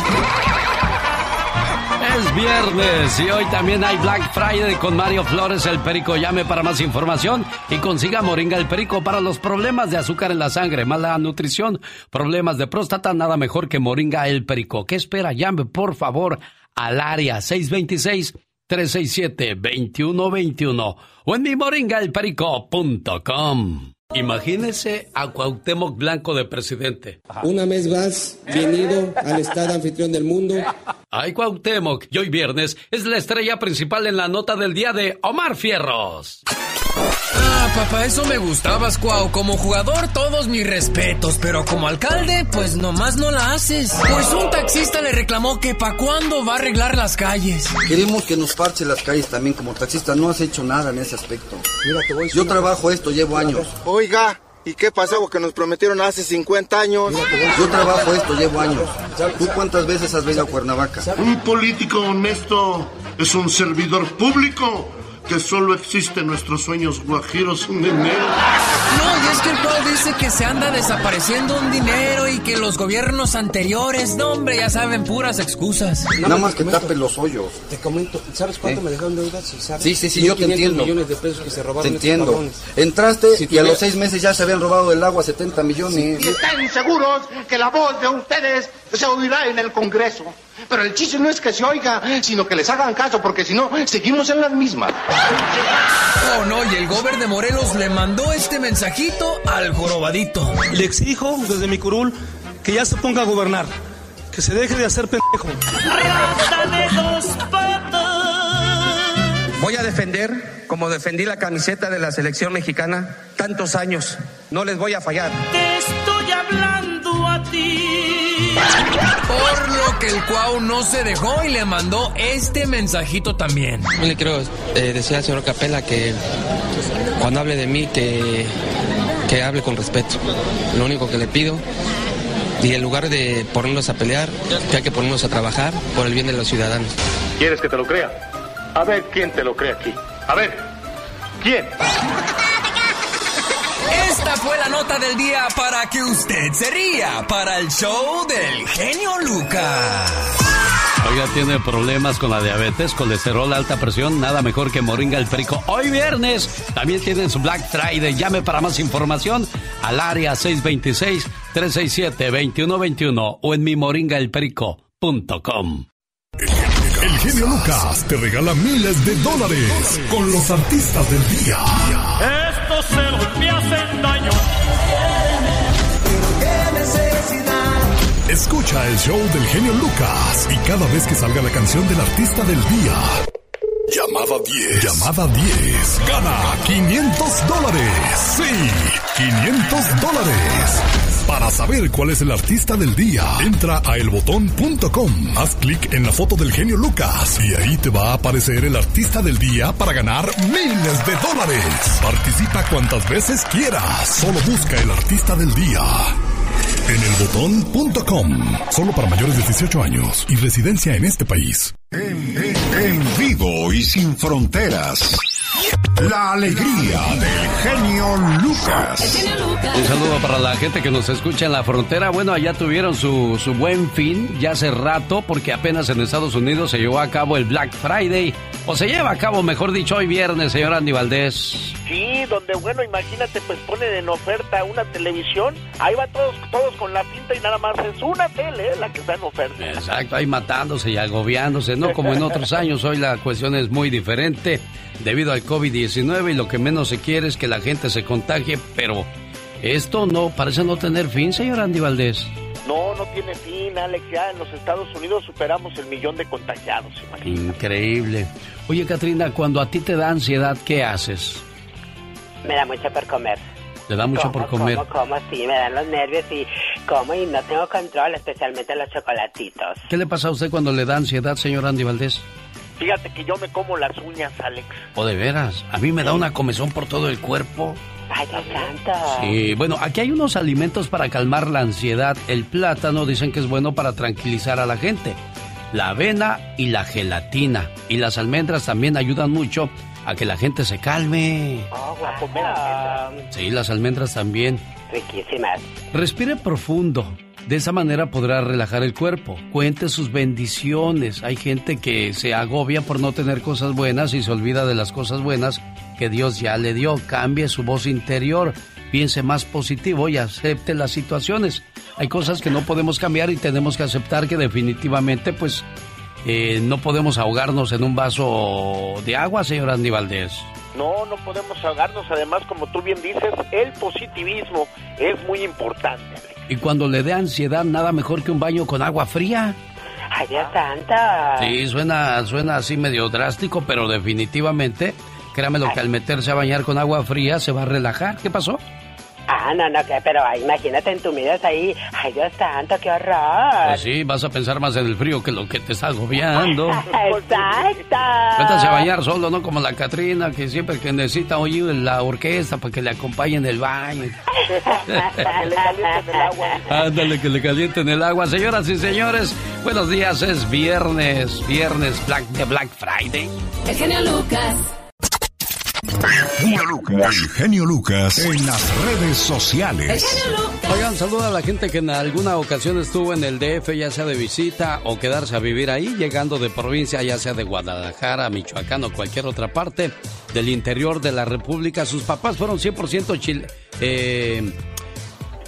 Es viernes y hoy también hay Black Friday con Mario Flores el Perico. Llame para más información y consiga Moringa el Perico para los problemas de azúcar en la sangre, mala nutrición, problemas de próstata, nada mejor que Moringa el Perico. ¿Qué espera? Llame por favor al área 626-367-2121 o en mi moringaelperico.com. Imagínese a Cuauhtémoc Blanco de presidente. Una vez más, bienvenido al estado anfitrión del mundo. Ay, Cuauhtémoc, y hoy viernes es la estrella principal en la nota del día de Omar Fierros. Ah, papá, eso me gustaba, Cuau. Como jugador, todos mis respetos, pero como alcalde, pues nomás no la haces. Pues un taxista le reclamó que pa' cuándo va a arreglar las calles. Queremos que nos parche las calles también como taxista. No has hecho nada en ese aspecto. Yo trabajo esto, llevo años. Oiga, ¿y qué pasó que nos prometieron hace 50 años? Yo trabajo esto, llevo años. ¿Tú cuántas veces has venido a Cuernavaca? Un político honesto es un servidor público que solo existe en nuestros sueños guajiros sin dinero. No, y es que el Cuau dice que se anda desapareciendo un dinero y que los gobiernos anteriores, no hombre, ya saben, puras excusas. Nada más que tape los hoyos. Te comento, ¿sabes cuánto ¿Eh? me dejaron deuda? Si sabes. Sí, sí, sí, yo te 1.500 entiendo. millones de pesos que se robaron Te entiendo. Entraste Si y a los seis meses ya se habían robado del agua 70 millones. Y estén seguros que la voz de ustedes se oirá en el Congreso. Pero el chiste no es que se oiga, sino que les hagan caso, porque si no, seguimos en las mismas. Oh, no, y el gober de Morelos le mandó este mensajito al jorobadito. Le exijo desde mi curul que ya se ponga a gobernar, que se deje de hacer pendejo. Voy a defender, como defendí la camiseta de la selección mexicana, tantos años. No les voy a fallar. Te estoy hablando a ti. Por lo que el Cuau no se dejó y le mandó este mensajito también. Yo le quiero eh, decir al señor Capela que cuando hable de mí, que, que hable con respeto. Lo único que le pido, y en lugar de ponernos a pelear, que hay que ponernos a trabajar por el bien de los ciudadanos. ¿Quieres que te lo crea? A ver quién te lo cree aquí. A ver, ¿quién? Esta fue la nota del día para que usted se ría para el show del genio Lucas. Oiga, tiene problemas con la diabetes, colesterol, alta presión, nada mejor que Moringa el Perico. Hoy viernes también tienen su Black Friday. Llame para más información al área 626-367-2121 o en mi moringaelperico.com. El genio Lucas te regala miles de dólares con los artistas del día. Estos celos me hacen daño. Escucha el show del genio Lucas y cada vez que salga la canción del artista del día. Llamada 10. Llamada 10. Gana 500 dólares. Sí, 500 dólares. Para saber cuál es el artista del día, entra a elbotón.com, haz clic en la foto del genio Lucas y ahí te va a aparecer el artista del día para ganar miles de dólares. Participa cuantas veces quieras, solo busca el artista del día. En elbotón.com, solo para mayores de 18 años y residencia en este país. En, en- en vivo y sin fronteras. La alegría del genio Lucas. Un saludo para la gente que nos escucha en la frontera. Bueno, allá tuvieron su, su buen fin ya hace rato porque apenas en Estados Unidos se llevó a cabo el Black Friday. O se lleva a cabo, mejor dicho, hoy viernes, señor Andy Valdés. Sí, donde, bueno, imagínate, pues ponen en oferta una televisión, ahí va todos, todos con la pinta y nada más es una tele eh, la que está en oferta. Exacto, ahí matándose y agobiándose, ¿no? Como en otros años, hoy la cuestión es muy diferente debido al COVID-19 y lo que menos se quiere es que la gente se contagie, pero esto no parece no tener fin, señor Andy Valdés. No, no tiene fin, Alex, ya en los Estados Unidos superamos el millón de contagiados, imagínate. Increíble. Oye, Katrina, cuando a ti te da ansiedad, ¿qué haces? Me da mucho por comer. ¿Te da mucho por Como, comer? Como, como, sí, me dan los nervios y como y no tengo control, especialmente los chocolatitos. ¿Qué le pasa a usted cuando le da ansiedad, señor Andy Valdés? Fíjate que yo me como las uñas, Alex. ¿O de veras? A mí me da una comezón por todo el cuerpo. Ay, Dios santo. Sí, bueno, aquí hay unos alimentos para calmar la ansiedad. El plátano dicen que es bueno para tranquilizar a la gente. La avena y la gelatina. Y las almendras también ayudan mucho a que la gente se calme. Oh, guau. Sí, las almendras también. Riquísimas. Respire profundo. De esa manera podrá relajar el cuerpo. Cuente sus bendiciones. Hay gente que se agobia por no tener cosas buenas y se olvida de las cosas buenas que Dios ya le dio. Cambie su voz interior. Piense más positivo y acepte las situaciones. Hay cosas que no podemos cambiar y tenemos que aceptar que definitivamente pues eh, no podemos ahogarnos en un vaso de agua, señor Andy Valdés. No, no podemos ahogarnos. Además, como tú bien dices, el positivismo es muy importante. Y cuando le dé ansiedad, nada mejor que un baño con agua fría. Ay, Dios santo. Sí, suena, suena así medio drástico, pero definitivamente, créame lo que al meterse a bañar con agua fría se va a relajar. ¿Qué pasó? Ah, no, no, que, pero ay, imagínate entumidos ahí. Ay, Dios santo, qué horror. Pues sí, vas a pensar más en el frío que lo que te está agobiando. Exacto. Métase a bañar solo, no como la Catrina, que siempre que necesita oír la orquesta para que le acompañe en el baño. que le calienten el agua. Ándale, que le calienten el agua. Señoras y señores, buenos días. Es viernes, viernes Black, de Black Friday. El genio Lucas. El genio Lucas en las redes El sociales. genio Lucas. Oigan, saluda a la gente que en alguna ocasión estuvo en el DF, ya sea de visita o quedarse a vivir ahí, llegando de provincia, ya sea de Guadalajara, Michoacán o cualquier otra parte del interior de la República. Sus papás fueron 100% chil eh,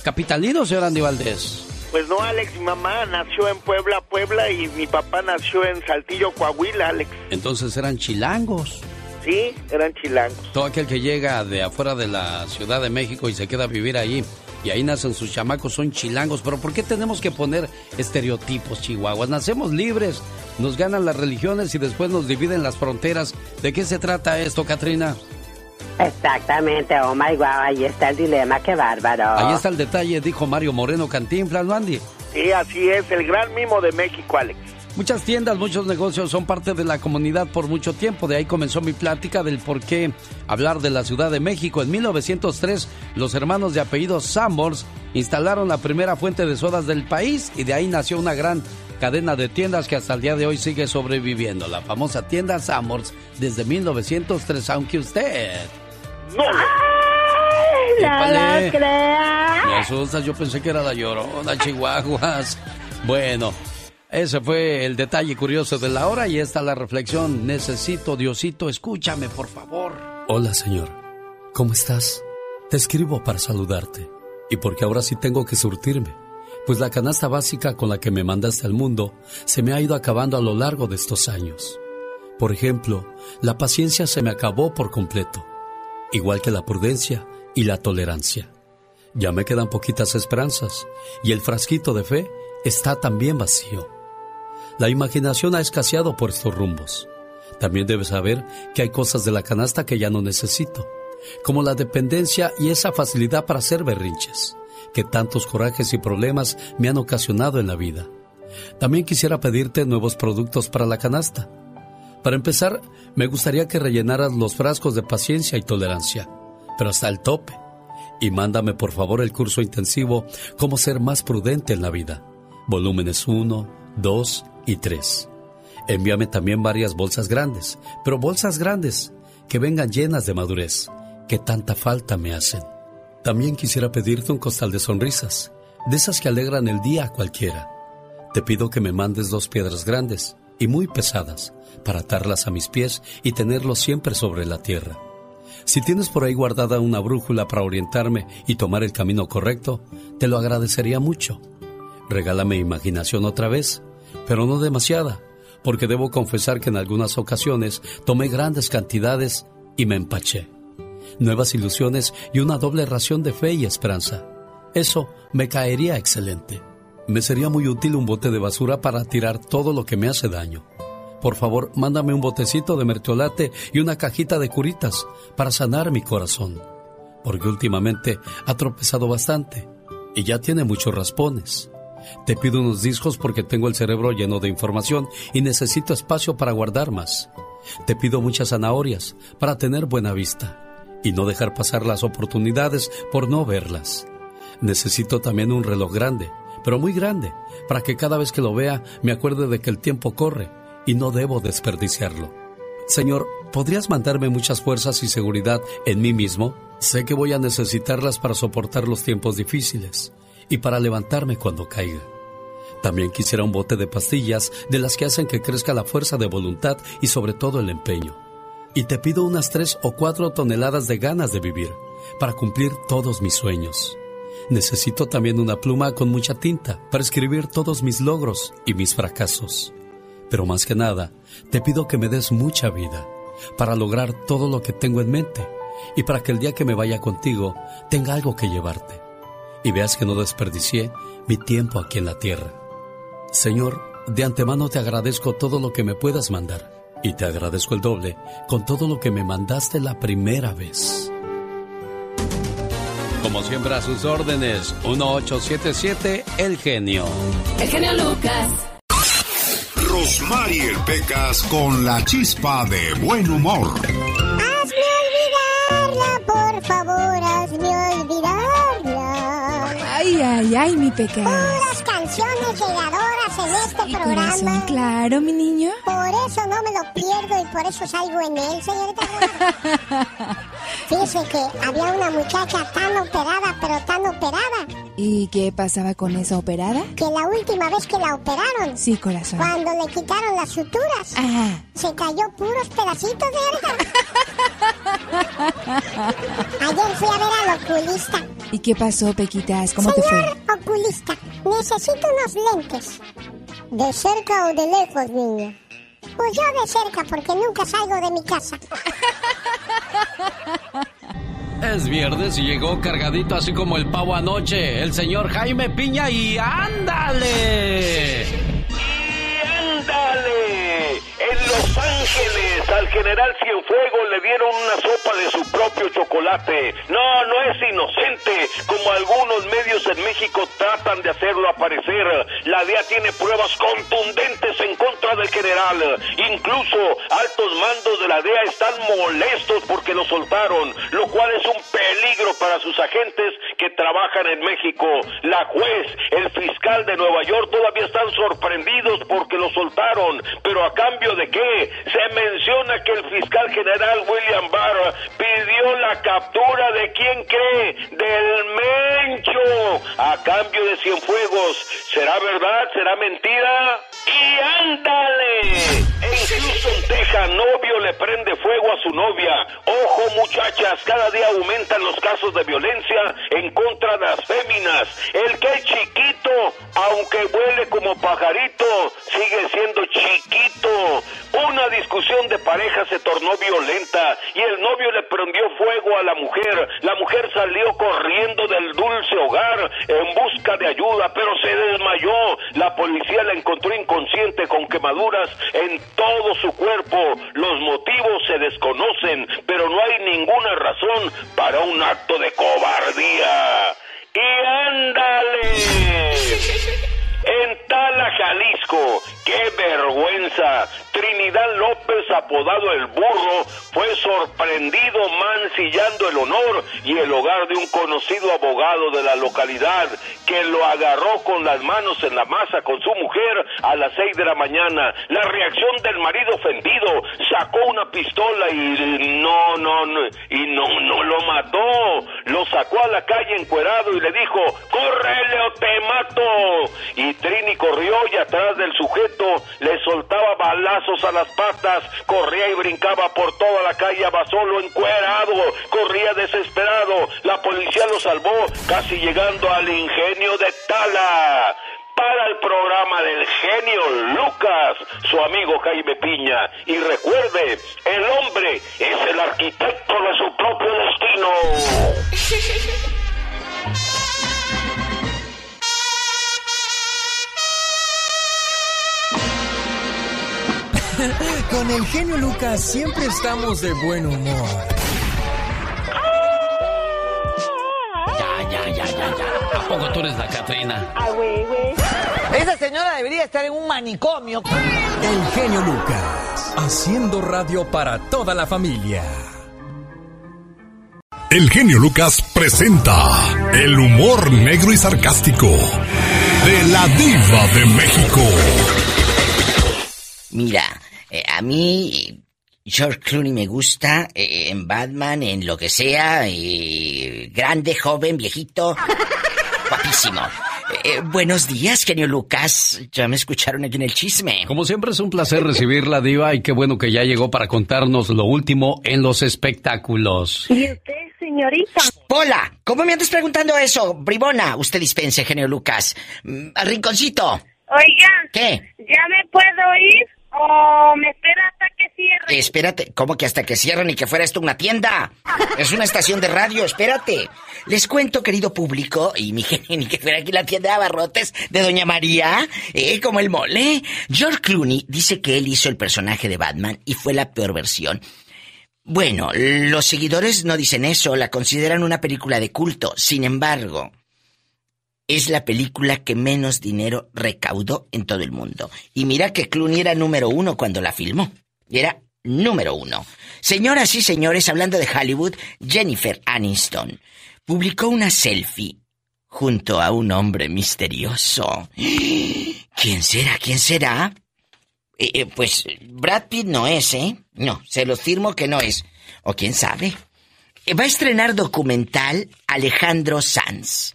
capitalinos, señor Andy Valdés. Pues no, Alex, mi mamá nació en Puebla, Puebla, y mi papá nació en Saltillo, Coahuila, Alex. Entonces eran chilangos. Sí, eran chilangos. Todo aquel que llega de afuera de la Ciudad de México y se queda a vivir ahí y ahí nacen sus chamacos son chilangos. Pero ¿por qué tenemos que poner estereotipos, chihuahuas? Nacemos libres, nos ganan las religiones y después nos dividen las fronteras. ¿De qué se trata esto, Katrina? Exactamente, oh my wow, ahí está el dilema, qué bárbaro. Ahí está el detalle, dijo Mario Moreno Cantinflas, ¿no, Andy? Sí, así es, el gran mimo de México, Alex. Muchas tiendas, muchos negocios son parte de la comunidad por mucho tiempo. De ahí comenzó mi plática del por qué hablar de la Ciudad de México. En 1903, los hermanos de apellido Sambors instalaron la primera fuente de sodas del país y de ahí nació una gran cadena de tiendas que hasta el día de hoy sigue sobreviviendo. La famosa tienda Sambors desde 1903, aunque usted... No, ¡Ay, no Épale. lo creas! Me asustas, yo pensé que era la llorona, chihuahuas. Bueno, ese fue el detalle curioso de la hora y esta la reflexión. Necesito, Diosito, escúchame, por favor. Hola, Señor. ¿Cómo estás? Te escribo para saludarte y porque ahora sí tengo que surtirme, pues la canasta básica con la que me mandaste al mundo se me ha ido acabando a lo largo de estos años. Por ejemplo, la paciencia se me acabó por completo, igual que la prudencia y la tolerancia. Ya me quedan poquitas esperanzas y el frasquito de fe está también vacío. La imaginación ha escaseado por estos rumbos. También debes saber que hay cosas de la canasta que ya no necesito, como la dependencia y esa facilidad para hacer berrinches, que tantos corajes y problemas me han ocasionado en la vida. También quisiera pedirte nuevos productos para la canasta. Para empezar, me gustaría que rellenaras los frascos de paciencia y tolerancia, pero hasta el tope. Y mándame por favor el curso intensivo Cómo ser más prudente en la vida, volúmenes 1, 2 y 3. Envíame también varias bolsas grandes, pero bolsas grandes que vengan llenas de madurez, que tanta falta me hacen. También quisiera pedirte un costal de sonrisas, de esas que alegran el día a cualquiera. Te pido que me mandes dos piedras grandes y muy pesadas para atarlas a mis pies y tenerlos siempre sobre la tierra. Si tienes por ahí guardada una brújula para orientarme y tomar el camino correcto, te lo agradecería mucho. Regálame imaginación otra vez, pero no demasiada, porque debo confesar que en algunas ocasiones tomé grandes cantidades y me empaché. Nuevas ilusiones y una doble ración de fe y esperanza. Eso me caería excelente. Me sería muy útil un bote de basura para tirar todo lo que me hace daño. Por favor, mándame un botecito de mertiolate y una cajita de curitas para sanar mi corazón, porque últimamente ha tropezado bastante y ya tiene muchos raspones. Te pido unos discos porque tengo el cerebro lleno de información y necesito espacio para guardar más. Te pido muchas zanahorias para tener buena vista y no dejar pasar las oportunidades por no verlas. Necesito también un reloj grande, pero muy grande, para que cada vez que lo vea me acuerde de que el tiempo corre y no debo desperdiciarlo. Señor, ¿podrías mandarme muchas fuerzas y seguridad en mí mismo? Sé que voy a necesitarlas para soportar los tiempos difíciles y para levantarme cuando caiga. También quisiera un bote de pastillas de las que hacen que crezca la fuerza de voluntad y sobre todo el empeño. Y te pido unas tres o cuatro toneladas de ganas de vivir para cumplir todos mis sueños. Necesito también una pluma con mucha tinta para escribir todos mis logros y mis fracasos. Pero más que nada, te pido que me des mucha vida para lograr todo lo que tengo en mente y para que el día que me vaya contigo tenga algo que llevarte y veas que no desperdicié mi tiempo aquí en la tierra. Señor, de antemano te agradezco todo lo que me puedas mandar y te agradezco el doble con todo lo que me mandaste la primera vez. Como siempre a sus órdenes, 1877 El Genio. El genio Lucas. Rosmarie Pecas con la chispa de buen humor. Hazme olvidarla, por favor, Ay, ay, mi llegadoras en este programa. Corazón, claro, mi niño. Por eso no me lo pierdo y por eso salgo en él, señorita. Fíjese que había una muchacha tan operada, pero tan operada, ¿Y qué pasaba con esa operada? que la última vez que la operaron, Sí, corazón. cuando le quitaron las suturas, Ajá. se cayó puros pedacitos de alga. Ayer fui a ver al oculista. ¿Y qué pasó, Pequitas? ¿Cómo te fue? Señor oculista, necesito unos lentes. ¿De cerca o de lejos, niño? Pues yo de cerca, porque nunca salgo de mi casa. Es viernes y llegó cargadito así como el pavo anoche, el señor Jaime Piña y ándale. ¡Ándale! Los Ángeles, al general Cienfuegos le dieron una sopa de su propio chocolate. No, no es inocente, como algunos medios en México tratan de hacerlo aparecer. La DEA tiene pruebas contundentes en contra del general. Incluso altos mandos de la DEA están molestos porque lo soltaron, lo cual es un peligro para sus agentes que trabajan en México. La juez, el fiscal de Nueva York todavía están sorprendidos porque lo soltaron, pero a cambio de qué? Se menciona que el fiscal general William Barr pidió la captura de quién cree, del Mencho, a cambio de Cienfuegos. ¿Será verdad? ¿Será mentira? ¡Y ándale! En Houston, Texas, novio le prende fuego a su novia. Ojo, muchachas, cada día aumentan los casos de violencia en contra de las féminas. El que es chiquito, aunque huele como pajarito, sigue siendo chiquito. Una discusión de pareja se tornó violenta y el novio le prendió fuego a la mujer. La mujer salió corriendo del dulce hogar en busca de ayuda, pero se desmayó. La policía la encontró inconsciente consciente con quemaduras en todo su cuerpo. Los motivos se desconocen, pero no hay ninguna razón para un acto de cobardía. ¡Y ándale! En Tala, Jalisco, ¡Qué vergüenza! Trinidad López, apodado el burro, fue sorprendido mancillando el honor y el hogar de un conocido abogado de la localidad que lo agarró con las manos en la masa con su mujer a las seis de la mañana. La reacción del marido ofendido sacó una pistola y no, no, no, y no, no lo mató. Lo sacó a la calle encuerado y le dijo, ¡córrele o te mato! Y Trini corrió y atrás del sujeto le soltaba balazos a las patas, corría y brincaba por toda la calle, solo encuerado, corría desesperado. La policía lo salvó, casi llegando al ingenio de Tala para el programa del genio Lucas, su amigo Jaime Piña. Y recuerde, el hombre es el arquitecto de su propio destino. Con el genio Lucas siempre estamos de buen humor. Ya, ya, ya, ya, ya. ¿A poco tú eres la Catrina? Ah, güey, güey. Esa señora debería estar en un manicomio. El genio Lucas, haciendo radio para toda la familia. El genio Lucas presenta el humor negro y sarcástico de la diva de México. Mira, eh, a mí George Clooney me gusta eh, en Batman, en lo que sea, eh, grande, joven, viejito, guapísimo. Eh, buenos días, genio Lucas. Ya me escucharon aquí en el chisme. Como siempre es un placer recibir la diva y qué bueno que ya llegó para contarnos lo último en los espectáculos. ¿Y usted, señorita? Hola, ¿cómo me andas preguntando eso, bribona? Usted dispense, genio Lucas. Mm, Al rinconcito. Oiga. ¿Qué? ¿Ya me puedo ir? ¿O me espera hasta que cierre? Espérate, ¿cómo que hasta que cierren y que fuera esto una tienda? Es una estación de radio, espérate. Les cuento, querido público, y mi ni que fuera aquí la tienda de abarrotes de Doña María, eh, como el mole. George Clooney dice que él hizo el personaje de Batman y fue la peor versión. Bueno, los seguidores no dicen eso, la consideran una película de culto. Sin embargo, es la película que menos dinero recaudó en todo el mundo. Y mira que Clooney era número uno cuando la filmó. Era número uno. Señoras y señores, hablando de Hollywood, Jennifer Aniston publicó una selfie junto a un hombre misterioso. ¿Quién será? ¿Quién será? Eh, eh, pues Brad Pitt no es, ¿eh? No, se lo firmo que no es. O quién sabe. Eh, Va a estrenar documental Alejandro Sanz.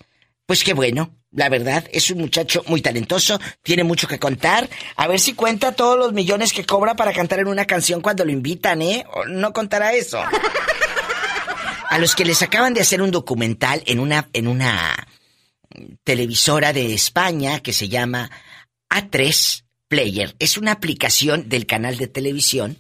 Pues qué bueno, la verdad, es un muchacho muy talentoso, tiene mucho que contar. A ver si cuenta todos los millones que cobra para cantar en una canción cuando lo invitan, ¿eh? ¿O no contará eso. A los que les acaban de hacer un documental en una, en una televisora de España que se llama A3 Player. Es una aplicación del canal de televisión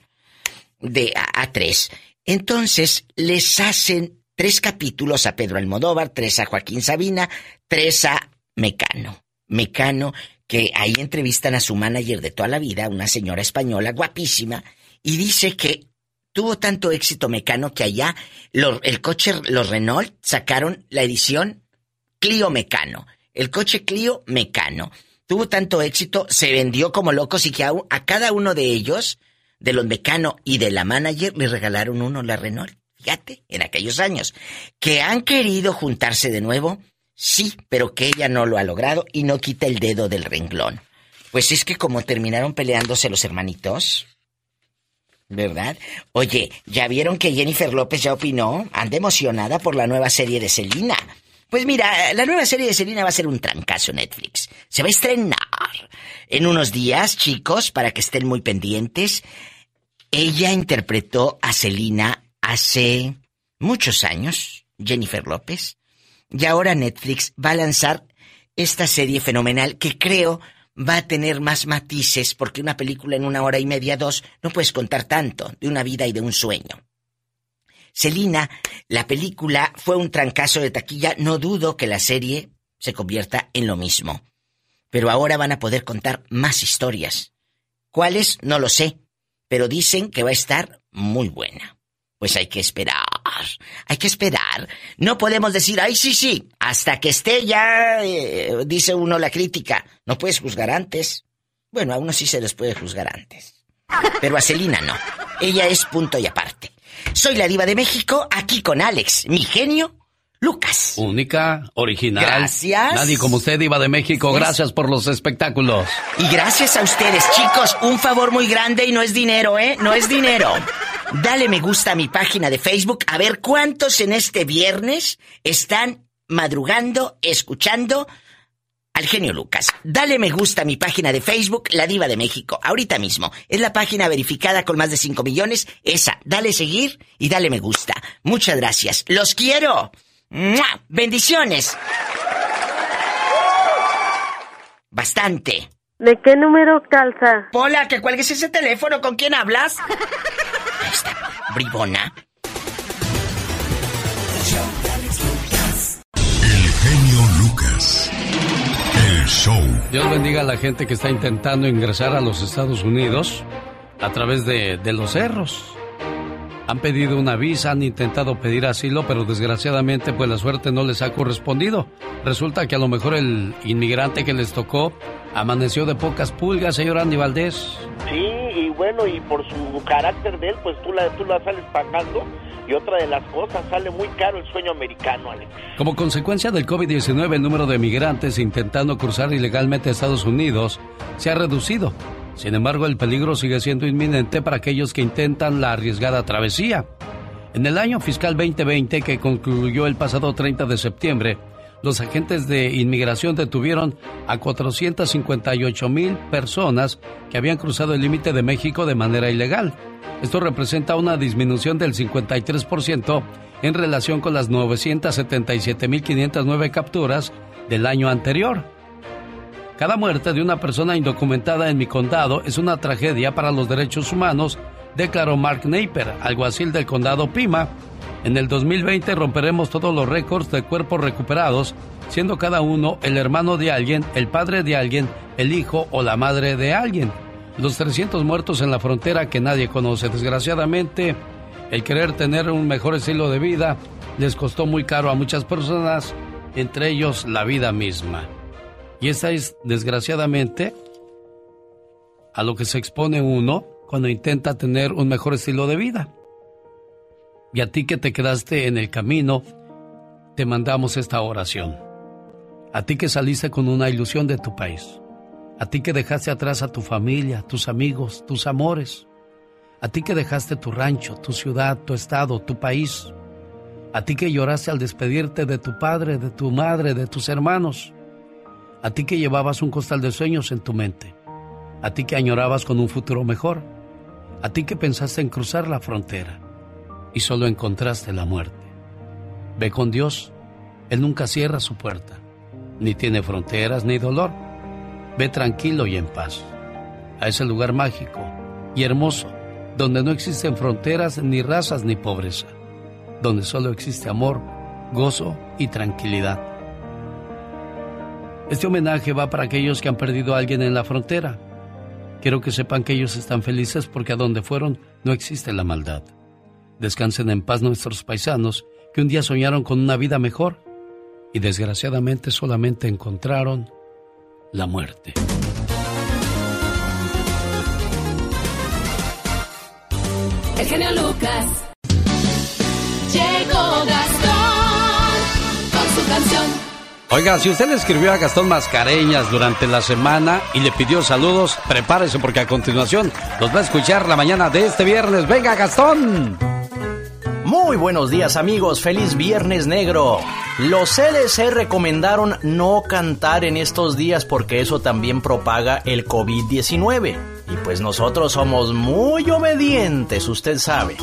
de A3. Entonces les hacen tres capítulos a Pedro Almodóvar, tres a Joaquín Sabina, tres a Mecano. Mecano, que ahí entrevistan a su manager de toda la vida, una señora española guapísima, y dice que tuvo tanto éxito Mecano que allá el coche, los Renault, sacaron la edición Clio Mecano. El coche Clio Mecano. Tuvo tanto éxito, se vendió como locos y que a, a cada uno de ellos, de los Mecano y de la manager, le regalaron uno la Renault. Fíjate, en aquellos años. Que han querido juntarse de nuevo, sí, pero que ella no lo ha logrado y no quita el dedo del renglón. Pues es que como terminaron peleándose los hermanitos, ¿verdad? Oye, ¿ya vieron que Jennifer López ya opinó? Anda emocionada por la nueva serie de Selena. Pues mira, la nueva serie de Selena va a ser un trancazo Netflix. Se va a estrenar en unos días, chicos, para que estén muy pendientes. Ella interpretó a Selena hace muchos años, Jennifer López, y ahora Netflix va a lanzar esta serie fenomenal que creo va a tener más matices porque una película en una hora y media, dos, no puedes contar tanto de una vida y de un sueño. Selina, la película fue un trancazo de taquilla, no dudo que la serie se convierta en lo mismo. Pero ahora van a poder contar más historias. ¿Cuáles? No lo sé, pero dicen que va a estar muy buena. Pues hay que esperar, hay que esperar. No podemos decir, ay, sí, sí, hasta que esté ya, eh, dice uno la crítica. No puedes juzgar antes. Bueno, a uno sí se les puede juzgar antes. Pero a Celina no. Ella es punto y aparte. Soy la diva de México, aquí con Alex, mi genio, Lucas. Única, original. Gracias. Nadie como usted, diva de México. Gracias por los espectáculos. Y gracias a ustedes, chicos, un favor muy grande y no es dinero, ¿eh? No es dinero. Dale me gusta a mi página de Facebook a ver cuántos en este viernes están madrugando, escuchando al genio Lucas. Dale me gusta a mi página de Facebook, La Diva de México, ahorita mismo. Es la página verificada con más de 5 millones. Esa, dale seguir y dale me gusta. Muchas gracias. Los quiero. ¡Mua! Bendiciones. Bastante. ¿De qué número calza? Hola, que cuelgues ese teléfono. ¿Con quién hablas? Está, bribona. El genio Lucas. El show. Dios bendiga a la gente que está intentando ingresar a los Estados Unidos a través de, de los cerros. Han pedido una visa, han intentado pedir asilo, pero desgraciadamente pues la suerte no les ha correspondido. Resulta que a lo mejor el inmigrante que les tocó amaneció de pocas pulgas, señor Andy Valdés. Sí, y bueno, y por su carácter de él, pues tú la, tú la sales pagando. Y otra de las cosas, sale muy caro el sueño americano, Alex. Como consecuencia del COVID-19, el número de migrantes intentando cruzar ilegalmente a Estados Unidos se ha reducido. Sin embargo, el peligro sigue siendo inminente para aquellos que intentan la arriesgada travesía. En el año fiscal 2020, que concluyó el pasado 30 de septiembre, los agentes de inmigración detuvieron a 458 mil personas que habían cruzado el límite de México de manera ilegal. Esto representa una disminución del 53% en relación con las 977.509 capturas del año anterior. Cada muerte de una persona indocumentada en mi condado es una tragedia para los derechos humanos, declaró Mark Naper, alguacil del condado Pima. En el 2020 romperemos todos los récords de cuerpos recuperados, siendo cada uno el hermano de alguien, el padre de alguien, el hijo o la madre de alguien. Los 300 muertos en la frontera que nadie conoce. Desgraciadamente, el querer tener un mejor estilo de vida les costó muy caro a muchas personas, entre ellos la vida misma. Y esa es, desgraciadamente, a lo que se expone uno cuando intenta tener un mejor estilo de vida. Y a ti que te quedaste en el camino, te mandamos esta oración. A ti que saliste con una ilusión de tu país. A ti que dejaste atrás a tu familia, tus amigos, tus amores. A ti que dejaste tu rancho, tu ciudad, tu estado, tu país. A ti que lloraste al despedirte de tu padre, de tu madre, de tus hermanos. A ti que llevabas un costal de sueños en tu mente. A ti que añorabas con un futuro mejor. A ti que pensaste en cruzar la frontera y solo encontraste la muerte. Ve con Dios. Él nunca cierra su puerta, ni tiene fronteras ni dolor. Ve tranquilo y en paz a ese lugar mágico y hermoso, donde no existen fronteras ni razas ni pobreza, donde solo existe amor, gozo y tranquilidad. Este homenaje va para aquellos que han perdido a alguien en la frontera. Quiero que sepan que ellos están felices porque a donde fueron no existe la maldad. Descansen en paz nuestros paisanos que un día soñaron con una vida mejor y desgraciadamente solamente encontraron la muerte. El genio Lucas. Llegó Gastón con su canción. Oiga, si usted le escribió a Gastón Mascareñas durante la semana y le pidió saludos, prepárese porque a continuación los va a escuchar la mañana de este viernes. ¡Venga, Gastón! Muy buenos días amigos, feliz viernes negro. Los CDC recomendaron no cantar en estos días porque eso también propaga el COVID-19. Y pues nosotros somos muy obedientes, usted sabe.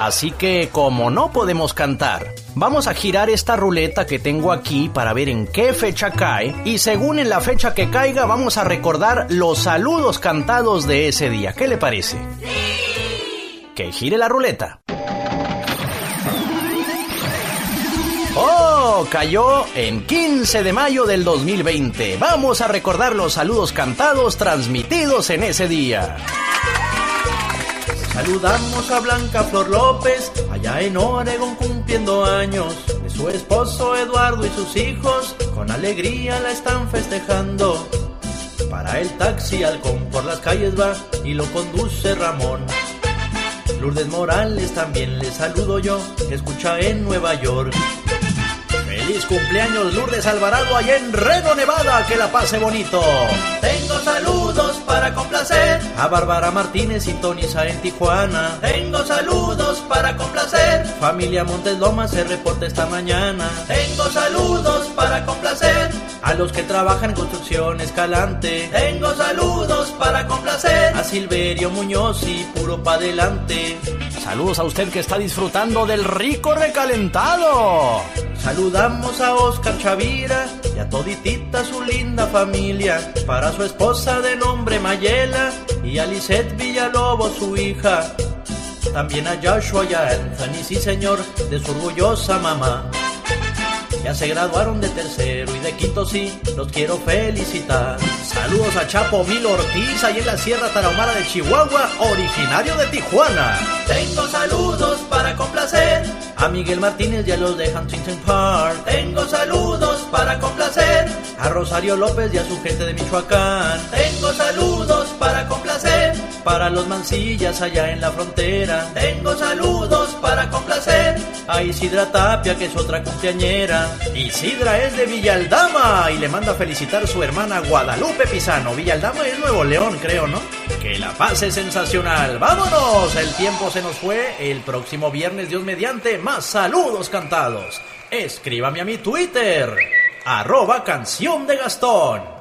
Así que como no podemos cantar, vamos a girar esta ruleta que tengo aquí para ver en qué fecha cae y según en la fecha que caiga vamos a recordar los saludos cantados de ese día. ¿Qué le parece? Que gire la ruleta. ¡Oh! Cayó en 15 de mayo del 2020. Vamos a recordar los saludos cantados transmitidos en ese día. Saludamos a Blanca Flor López, allá en Oregón cumpliendo años. De su esposo Eduardo y sus hijos, con alegría la están festejando. Para el taxi halcón por las calles va y lo conduce Ramón. Lourdes Morales también le saludo yo, que escucha en Nueva York. Feliz cumpleaños Lourdes Alvarado allá en Reno, Nevada, que la pase bonito. Tengo saludos para complacer a Bárbara Martínez y Tonisa en Tijuana. Tengo saludos para complacer. Familia Montes Lomas se reporta esta mañana. Tengo saludos para complacer a los que trabajan en construcción escalante. Tengo saludos para complacer a Silverio Muñoz y puro pa' adelante. Saludos a usted que está disfrutando del rico recalentado. Saludamos a Oscar Chavira y a toditita su linda familia. Para su esposa de nombre Mayela y a Lisette Villalobos su hija. También a Joshua y a Anthony, sí señor, de su orgullosa mamá. Ya se graduaron de tercero y de quinto sí, los quiero felicitar. Saludos a Chapo Mil Ortiz, ahí en la Sierra Tarahumara de Chihuahua, originario de Tijuana. Tengo saludos para complacer a Miguel Martínez y a los de Huntington Park. Tengo saludos para complacer a Rosario López y a su gente de Michoacán. Tengo saludos para complacer para los mancillas allá en la frontera. Tengo saludos para complacer a Isidra Tapia, que es otra cumpleañera. Isidra es de Villaldama y le manda a felicitar a su hermana Guadalupe Pisano. Villaldama es Nuevo León, creo, ¿no? Que la pase sensacional. ¡Vámonos! El tiempo se nos fue. El próximo viernes, Dios mediante, más saludos cantados. Escríbame a mi Twitter. Arroba canción de Gastón.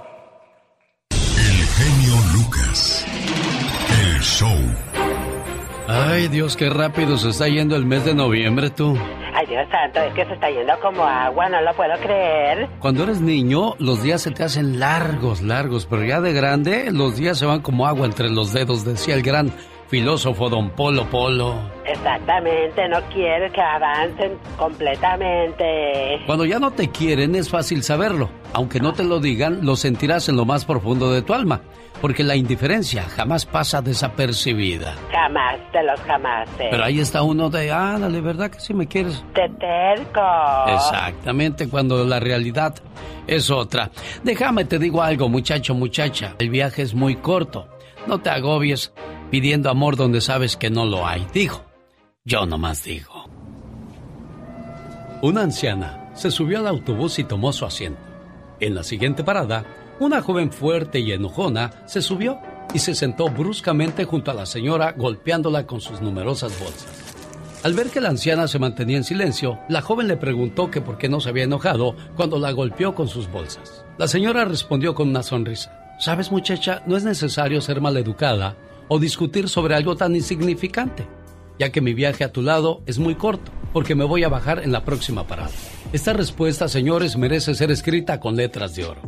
Show. Ay, Dios, qué rápido se está yendo el mes de noviembre, tú. Ay, Dios santo, es que se está yendo como agua, no lo puedo creer. Cuando eres niño, los días se te hacen largos, largos, pero ya de grande, los días se van como agua entre los dedos, decía el gran filósofo don Polo Polo. Exactamente, no quiere que avancen completamente. Cuando ya no te quieren es fácil saberlo. Aunque no te lo digan, lo sentirás en lo más profundo de tu alma. Porque la indiferencia jamás pasa desapercibida. Jamás, de los jamás. Pero ahí está uno de, ándale, ¿verdad que sí me quieres? De terco. Exactamente, cuando la realidad es otra. Déjame te digo algo, muchacho, muchacha. El viaje es muy corto. No te agobies pidiendo amor donde sabes que no lo hay. Digo, yo nomás digo. Una anciana se subió al autobús y tomó su asiento. En la siguiente parada, una joven fuerte y enojona se subió y se sentó bruscamente junto a la señora golpeándola con sus numerosas bolsas. Al ver que la anciana se mantenía en silencio, la joven le preguntó que por qué no se había enojado cuando la golpeó con sus bolsas. La señora respondió con una sonrisa. Sabes muchacha, no es necesario ser maleducada o discutir sobre algo tan insignificante, ya que mi viaje a tu lado es muy corto, porque me voy a bajar en la próxima parada. Esta respuesta, señores, merece ser escrita con letras de oro.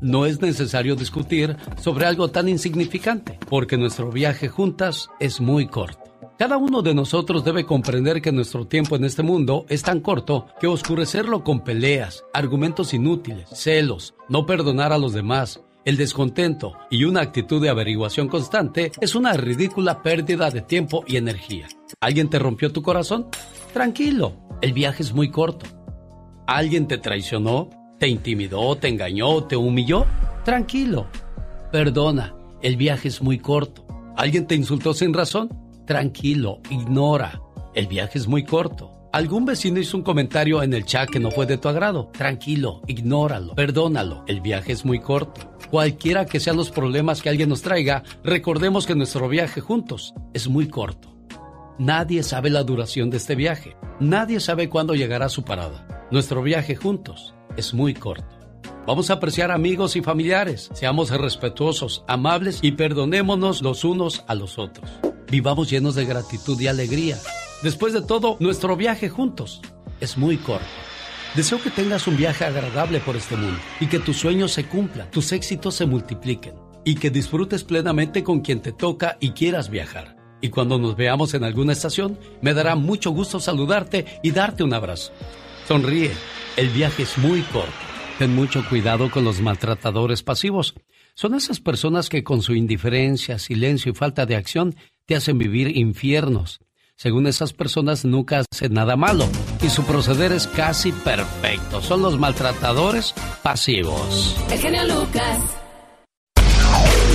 No es necesario discutir sobre algo tan insignificante, porque nuestro viaje juntas es muy corto. Cada uno de nosotros debe comprender que nuestro tiempo en este mundo es tan corto que oscurecerlo con peleas, argumentos inútiles, celos, no perdonar a los demás, el descontento y una actitud de averiguación constante es una ridícula pérdida de tiempo y energía. ¿Alguien te rompió tu corazón? Tranquilo, el viaje es muy corto. ¿Alguien te traicionó? ¿Te intimidó? ¿Te engañó? ¿Te humilló? Tranquilo. Perdona, el viaje es muy corto. ¿Alguien te insultó sin razón? Tranquilo, ignora. El viaje es muy corto. ¿Algún vecino hizo un comentario en el chat que no fue de tu agrado? Tranquilo, ignóralo, perdónalo. El viaje es muy corto. Cualquiera que sean los problemas que alguien nos traiga, recordemos que nuestro viaje juntos es muy corto. Nadie sabe la duración de este viaje. Nadie sabe cuándo llegará su parada. Nuestro viaje juntos es muy corto. Vamos a apreciar amigos y familiares. Seamos respetuosos, amables y perdonémonos los unos a los otros. Vivamos llenos de gratitud y alegría. Después de todo, nuestro viaje juntos es muy corto. Deseo que tengas un viaje agradable por este mundo y que tus sueños se cumplan, tus éxitos se multipliquen y que disfrutes plenamente con quien te toca y quieras viajar. Y cuando nos veamos en alguna estación, me dará mucho gusto saludarte y darte un abrazo. Sonríe, el viaje es muy corto. Ten mucho cuidado con los maltratadores pasivos. Son esas personas que con su indiferencia, silencio y falta de acción te hacen vivir infiernos. Según esas personas nunca hacen nada malo y su proceder es casi perfecto. Son los maltratadores pasivos. Lucas.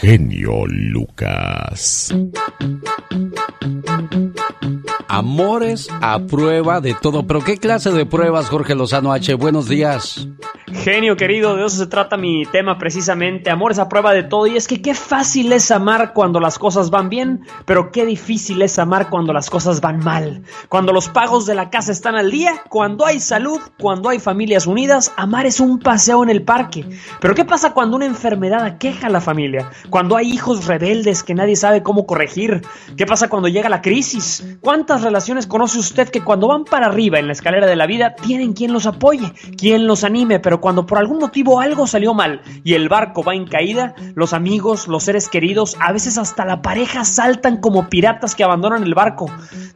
Genio Lucas. Amores a prueba de todo. Pero ¿qué clase de pruebas, Jorge Lozano H? Buenos días. Genio querido, de eso se trata mi tema precisamente, amores a prueba de todo. Y es que qué fácil es amar cuando las cosas van bien, pero qué difícil es amar cuando las cosas van mal. Cuando los pagos de la casa están al día, cuando hay salud, cuando hay familias unidas, amar es un paseo en el parque. Pero ¿qué pasa cuando una enfermedad aqueja a la familia? Cuando hay hijos rebeldes que nadie sabe cómo corregir. ¿Qué pasa cuando llega la crisis? ¿Cuántas relaciones conoce usted que cuando van para arriba en la escalera de la vida tienen quien los apoye, quien los anime, pero cuando por algún motivo algo salió mal y el barco va en caída, los amigos, los seres queridos, a veces hasta la pareja saltan como piratas que abandonan el barco.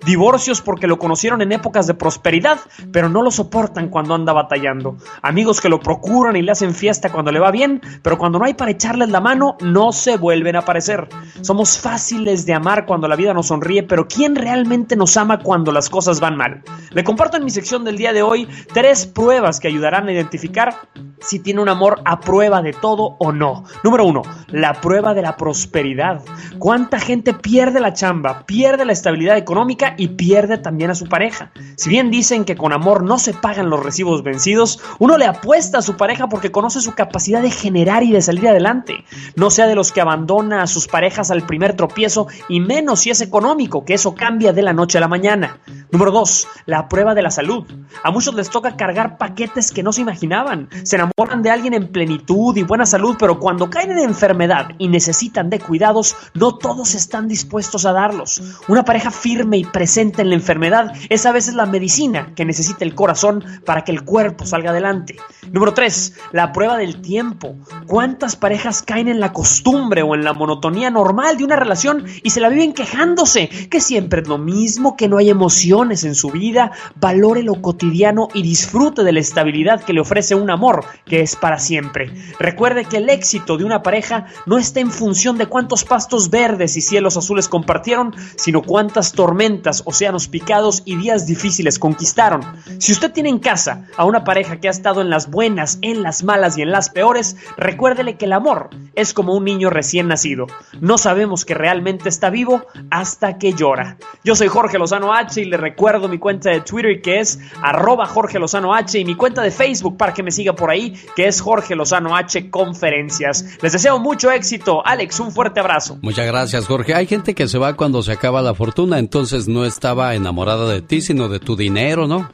Divorcios porque lo conocieron en épocas de prosperidad, pero no lo soportan cuando anda batallando. Amigos que lo procuran y le hacen fiesta cuando le va bien, pero cuando no hay para echarles la mano, no se vuelven a aparecer. Somos fáciles de amar cuando la vida nos sonríe, pero ¿quién realmente nos ama cuando las cosas van mal? Le comparto en mi sección del día de hoy tres pruebas que ayudarán a identificar si tiene un amor a prueba de todo o no. Número uno, la prueba de la prosperidad. ¿Cuánta gente pierde la chamba, pierde la estabilidad económica y pierde también a su pareja? Si bien dicen que con amor no se pagan los recibos vencidos, uno le apuesta a su pareja porque conoce su capacidad de generar y de salir adelante. No sea de los que abandona a sus parejas al primer tropiezo y menos si es económico, que eso cambia de la noche a la mañana. Número dos, la prueba de la salud. A muchos les toca cargar paquetes que no se imaginaban. Se enamoran de alguien en plenitud y buena salud, pero cuando caen en enfermedad y necesitan de cuidados, no todos están dispuestos a darlos. Una pareja firme y presente en la enfermedad es a veces la medicina que necesita el corazón para que el cuerpo salga adelante. Número 3. La prueba del tiempo. ¿Cuántas parejas caen en la costumbre o en la monotonía normal de una relación y se la viven quejándose? Que siempre es lo mismo, que no hay emociones en su vida, valore lo cotidiano y disfrute de la estabilidad que le ofrece un amor que es para siempre. Recuerde que el éxito de una pareja no está en función de cuántos pastos verdes y cielos azules compartieron, sino cuántas tormentas, océanos picados y días difíciles conquistaron. Si usted tiene en casa a una pareja que ha estado en las buenas, en las malas y en las peores, recuérdele que el amor es como un niño recién nacido. No sabemos que realmente está vivo hasta que llora. Yo soy Jorge Lozano H y le recuerdo mi cuenta de Twitter que es arroba Jorge Lozano H y mi cuenta de Facebook para que me siga por ahí, que es Jorge Lozano H Conferencias. Les deseo mucho éxito. Alex, un fuerte abrazo. Muchas gracias, Jorge. Hay gente que se va cuando se acaba la fortuna, entonces no estaba enamorada de ti, sino de tu dinero, ¿no?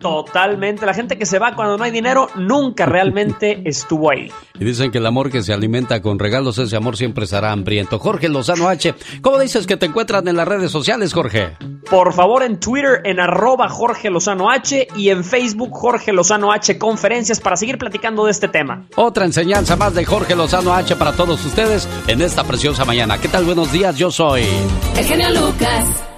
Totalmente. La gente que se va cuando no hay dinero nunca realmente estuvo ahí. Y dicen que el amor que se alimenta con regalos, ese amor siempre será hambriento. Jorge Lozano H, ¿cómo dices que te encuentran en las redes sociales, Jorge? Por favor, en Twitter, en arroba Jorge Lozano H y en Facebook, Jorge Lozano H Conferencias para seguir platicando de este tema. Otra enseñanza más de Jorge Lozano H para todos ustedes en esta preciosa mañana. ¿Qué tal? Buenos días, yo soy... El genio Lucas.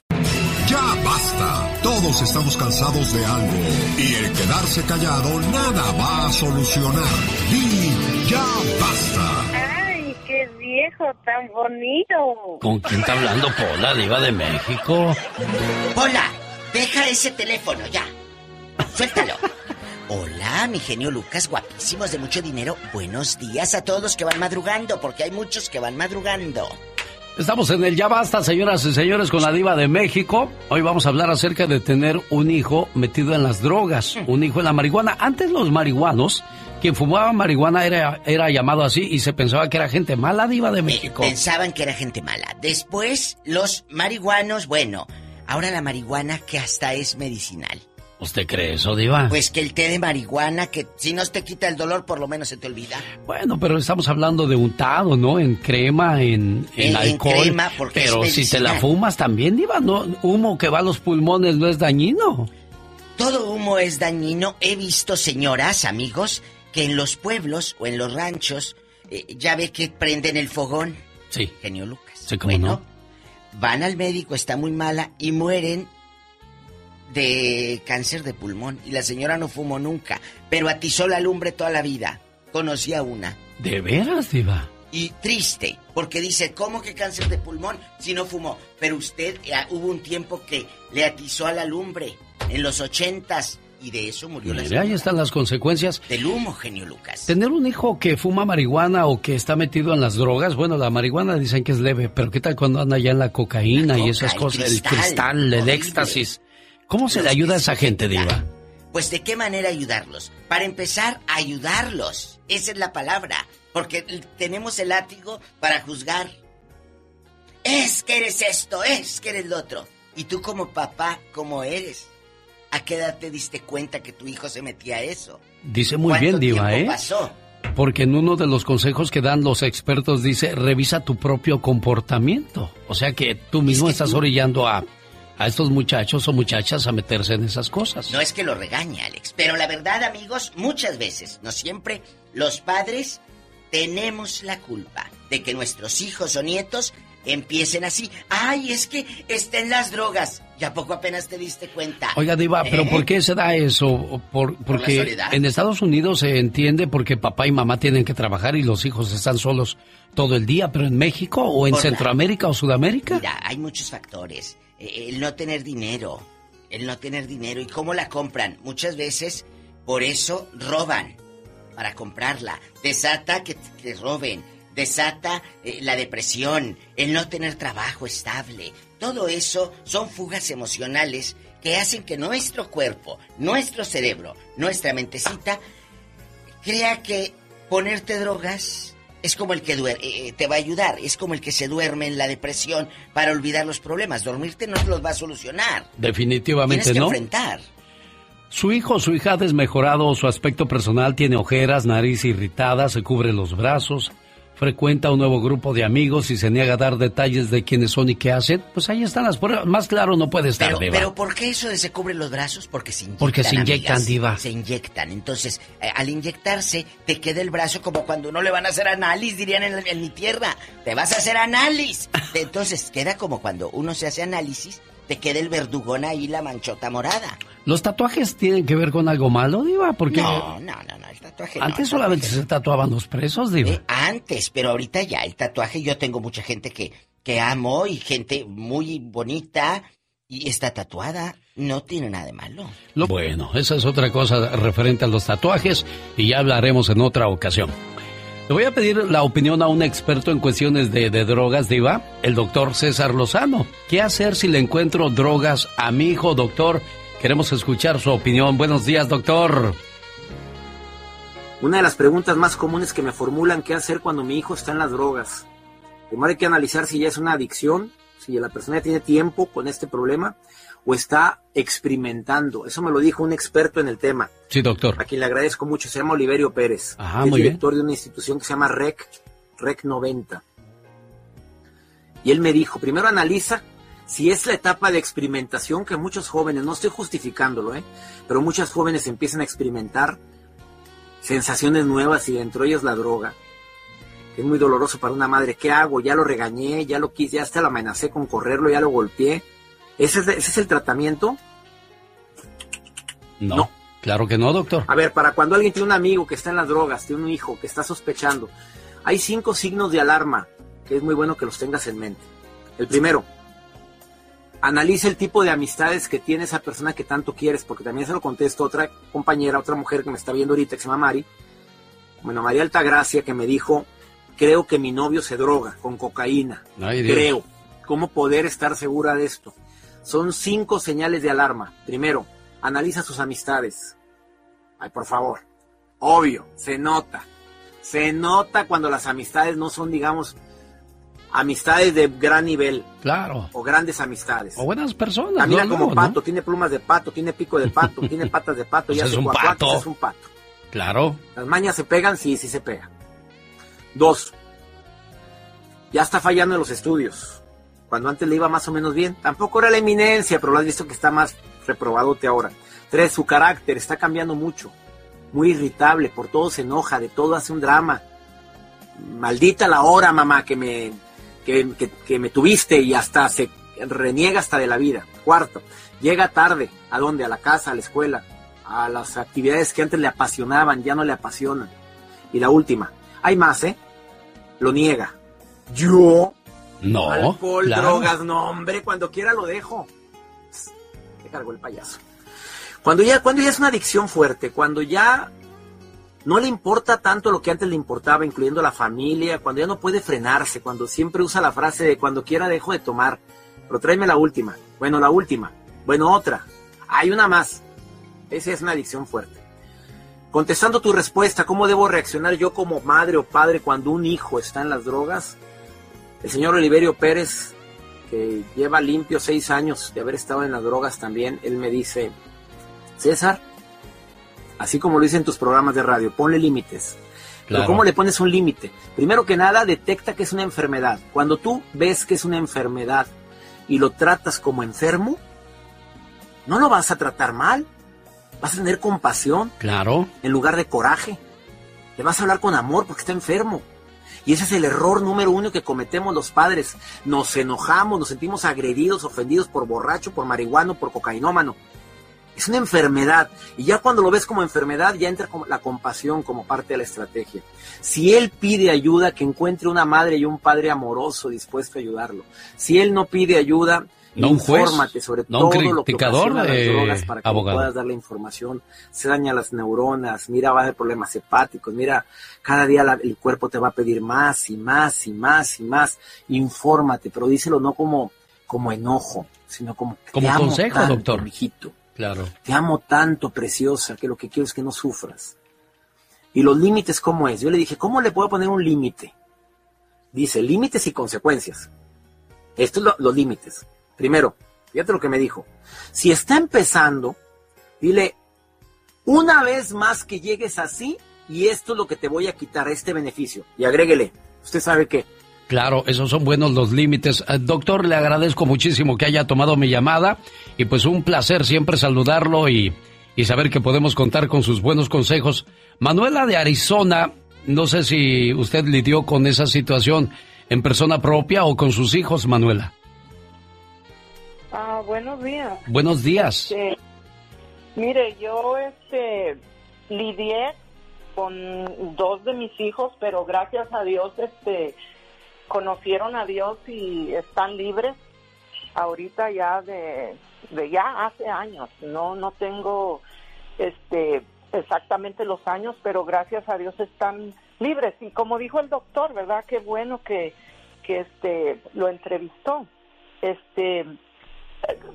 Todos estamos cansados de algo. Y el quedarse callado nada va a solucionar. Y ya basta. Ay, qué viejo tan bonito. ¿Con quién está hablando Pola, diva de México? Hola, deja ese teléfono ya. Suéltalo. Hola, mi genio Lucas, guapísimos de mucho dinero. Buenos días a todos los que van madrugando, porque hay muchos que van madrugando. Estamos en el Ya Basta, señoras y señores, con la diva de México. Hoy vamos a hablar acerca de tener un hijo metido en las drogas, un hijo en la marihuana. Antes los marihuanos, quien fumaba marihuana era, era llamado así y se pensaba que era gente mala, diva de México. Pensaban que era gente mala. Después, los marihuanos, bueno, ahora la marihuana que hasta es medicinal. ¿Usted cree eso, Diva? Pues que el té de marihuana, que si no te quita el dolor, por lo menos se te olvida. Bueno, pero estamos hablando de untado, ¿no? En crema, en, en, En- en alcohol. crema, porque pero es si te la fumas también, Diva, ¿no? Humo que va a los pulmones no es dañino. Todo humo es dañino. He visto señoras, amigos, que en los pueblos o en los ranchos, eh, ya ve que prenden el fogón. Sí. Genio Lucas. Sí, cómo Bueno, no. Van al médico, está muy mala y mueren de cáncer de pulmón. Y la señora no fumó nunca, pero atizó la lumbre toda la vida. Conocí a una. ¿De veras, Diva? Y triste, porque dice, ¿cómo que cáncer de pulmón si no fumó? Pero usted, eh, hubo un tiempo que le atizó a la lumbre, en los ochentas, y de eso murió la Mire, ahí están las consecuencias. Del humo, genio Lucas. Tener un hijo que fuma marihuana o que está metido en las drogas, bueno, la marihuana dicen que es leve, pero ¿qué tal cuando anda ya en la cocaína y esas cosas? el cristal, cristal, el éxtasis. ¿Cómo se le ayuda a esa gente, Diva? Pues de qué manera ayudarlos. Para empezar, ayudarlos. Esa es la palabra. Porque tenemos el látigo para juzgar. Es que eres esto, es que eres lo otro. Y tú como papá, ¿cómo eres? ¿A qué edad te diste cuenta que tu hijo se metía a eso? Dice muy ¿Cuánto bien, Diva, ¿eh? pasó? Porque en uno de los consejos que dan los expertos dice, revisa tu propio comportamiento. O sea que tú mismo estás orillando a, a estos muchachos o muchachas a meterse en esas cosas. No es que lo regañe, Alex, pero la verdad, amigos, muchas veces, no siempre, los padres tenemos la culpa de que nuestros hijos o nietos empiecen así. Ay, es que está en las drogas. ¿Ya poco apenas te diste cuenta? Oiga, Diva, ¿pero ¿Eh? por qué se da eso? ¿O Por, porque soledad. en Estados Unidos se entiende porque papá y mamá tienen que trabajar y los hijos están solos todo el día, pero en México o en Por la- Centroamérica o Sudamérica. Mira, hay muchos factores. El no tener dinero. El no tener dinero. ¿Y cómo la compran? Muchas veces, por eso roban. Para comprarla. Desata que te roben. Desata eh, la depresión. El no tener trabajo estable. Todo eso son fugas emocionales que hacen que nuestro cuerpo, nuestro cerebro, nuestra mentecita, crea que ponerte drogas es como el que duer- eh, eh, te va a ayudar, es como el que se duerme en la depresión para olvidar los problemas. Dormirte no los va a solucionar. Definitivamente Tienes que no. enfrentar. Su hijo o su hija ha desmejorado su aspecto personal, tiene ojeras, nariz irritada, se cubre los brazos, frecuenta un nuevo grupo de amigos y se niega a dar detalles de quiénes son y qué hacen. Pues ahí están las pruebas. Más claro no puede estar, Pero, Diva. pero ¿por qué eso de se cubren los brazos? Porque se inyectan. Porque se inyectan, amigas. diva. Se inyectan. Entonces, eh, al inyectarse, te queda el brazo como cuando uno le van a hacer análisis, dirían en, en mi tierra. Te vas a hacer análisis. Entonces, queda como cuando uno se hace análisis, te queda el verdugón ahí, la manchota morada. ¿Los tatuajes tienen que ver con algo malo, Diva? Porque No, no, no, no, el tatuaje no, antes solamente tatuaje se tatuaban los presos, Diva. Eh, antes, pero ahorita ya el tatuaje, yo tengo mucha gente que, que amo y gente muy bonita y está tatuada. No tiene nada de malo. Lo- Bueno, esa es otra cosa referente a los tatuajes y ya hablaremos en otra ocasión. Le voy a pedir la opinión a un experto en cuestiones de, de drogas, Diva, el doctor César Lozano. ¿Qué hacer si le encuentro drogas a mi hijo, doctor? Queremos escuchar su opinión. Buenos días, doctor. Una de las preguntas más comunes que me formulan qué hacer cuando mi hijo está en las drogas. Primero hay que analizar si ya es una adicción, si la persona ya tiene tiempo con este problema o está experimentando. Eso me lo dijo un experto en el tema, Sí, doctor. a quien le agradezco mucho, se llama Oliverio Pérez. Ajá, es muy bien. director de una institución que se llama REC, REC 90. Y él me dijo, primero analiza si es la etapa de experimentación que muchos jóvenes, no estoy justificándolo, ¿eh? pero muchos jóvenes empiezan a experimentar sensaciones nuevas y dentro de ellas la droga. Es muy doloroso para una madre. ¿Qué hago? Ya lo regañé, ya lo quise, ya hasta lo amenacé con correrlo, ya lo golpeé. ¿Ese es, ese es el tratamiento? No, claro que no, doctor. A ver, para cuando alguien tiene un amigo que está en las drogas, tiene un hijo que está sospechando, hay cinco signos de alarma que es muy bueno que los tengas en mente. El primero, analiza el tipo de amistades que tiene esa persona que tanto quieres, porque también se lo contesto a otra compañera, otra mujer que me está viendo ahorita, que se llama Mari. Bueno, María Altagracia, que me dijo, creo que mi novio se droga con cocaína. Ay, creo. ¿Cómo poder estar segura de esto? Son cinco señales de alarma. Primero, analiza sus amistades. Ay, por favor. Obvio, se nota. Se nota cuando las amistades no son, digamos, amistades de gran nivel Claro. o grandes amistades. O buenas personas. Camina como ¿no? pato, tiene plumas de pato, tiene pico de pato, tiene patas de pato, Pues ya es un pato. es un pato. Claro. Las mañas se pegan, sí, sí se pega. Dos, ya está fallando en los estudios. Cuando antes le iba más o menos bien, tampoco era la eminencia, pero lo has visto que está más reprobadote ahora. Tres, su carácter está cambiando mucho. Muy irritable, por todo se enoja, de todo hace un drama. Maldita la hora, mamá, que me, que, que- me tuviste y hasta se reniega hasta de la vida. Cuarto, llega tarde. ¿A dónde? A la casa, a la escuela, a las actividades que antes le apasionaban, ya no le apasionan. Y la última, hay más, ¿eh? Lo niega. Yo, No. alcohol, claro. drogas, no, hombre, cuando quiera lo dejo. Me cargó el payaso. Cuando ya, cuando ya es una adicción fuerte, cuando ya no le importa tanto lo que antes le importaba, incluyendo la familia, cuando ya no puede frenarse, cuando siempre usa la frase de cuando quiera dejo de tomar, pero tráeme la última, bueno, la última, bueno, otra, hay una más. Esa es una adicción fuerte. Contestando tu respuesta, ¿cómo debo reaccionar yo como madre o padre cuando un hijo está en las drogas? El señor Oliverio Pérez, que lleva limpio seis años de haber estado en las drogas también, él me dice, César, así como lo dicen tus programas de radio, ponle límites. Pero. ¿cómo le pones un límite? Primero que nada, detecta que es una enfermedad. Cuando tú ves que es una enfermedad y lo tratas como enfermo, no lo vas a tratar mal. Vas a tener compasión Claro. en lugar de coraje. Le vas a hablar con amor porque está enfermo. Y ese es el error número uno que cometemos los padres. Nos enojamos, nos sentimos agredidos, ofendidos por borracho, por marihuano, por cocainómano. Es una enfermedad. Y ya cuando lo ves como enfermedad, ya entra la compasión como parte de la estrategia. Si él pide ayuda, que encuentre una madre y un padre amoroso dispuesto a ayudarlo. Si él no pide ayuda, No un juez, infórmate sobre no un todo lo que ocasiona las drogas para que abogado. puedas dar la información. Se daña las neuronas, mira, va a haber problemas hepáticos, mira, cada día la- el cuerpo te va a pedir más y más y más y más. Infórmate, pero díselo no como, como enojo, sino como, Como te amo consejo, tanto, doctor. mijito. Claro. Te amo tanto, preciosa, que lo que quiero es que no sufras. Y los límites, ¿cómo es? Yo le dije, ¿cómo le puedo poner un límite? Dice, límites y consecuencias. Estos son lo- los límites. Primero, fíjate lo que me dijo. Si está empezando, dile, una vez más que llegues así, y esto es lo que te voy a quitar, este beneficio. Y agréguele, usted sabe qué. Claro, esos son buenos los límites. Eh, doctor, le agradezco muchísimo que haya tomado mi llamada y pues un placer siempre saludarlo y, y saber que podemos contar con sus buenos consejos. Manuela de Arizona, no sé si usted lidió con esa situación en persona propia o con sus hijos, Manuela. Ah, buenos días. Buenos días. Este, mire, yo este lidié con dos de mis hijos, pero gracias a Dios este conocieron a Dios y están libres ahorita ya de, de ya hace años. No no tengo este exactamente los años, pero gracias a Dios están libres y como dijo el doctor, ¿verdad? Qué bueno que que este lo entrevistó. Este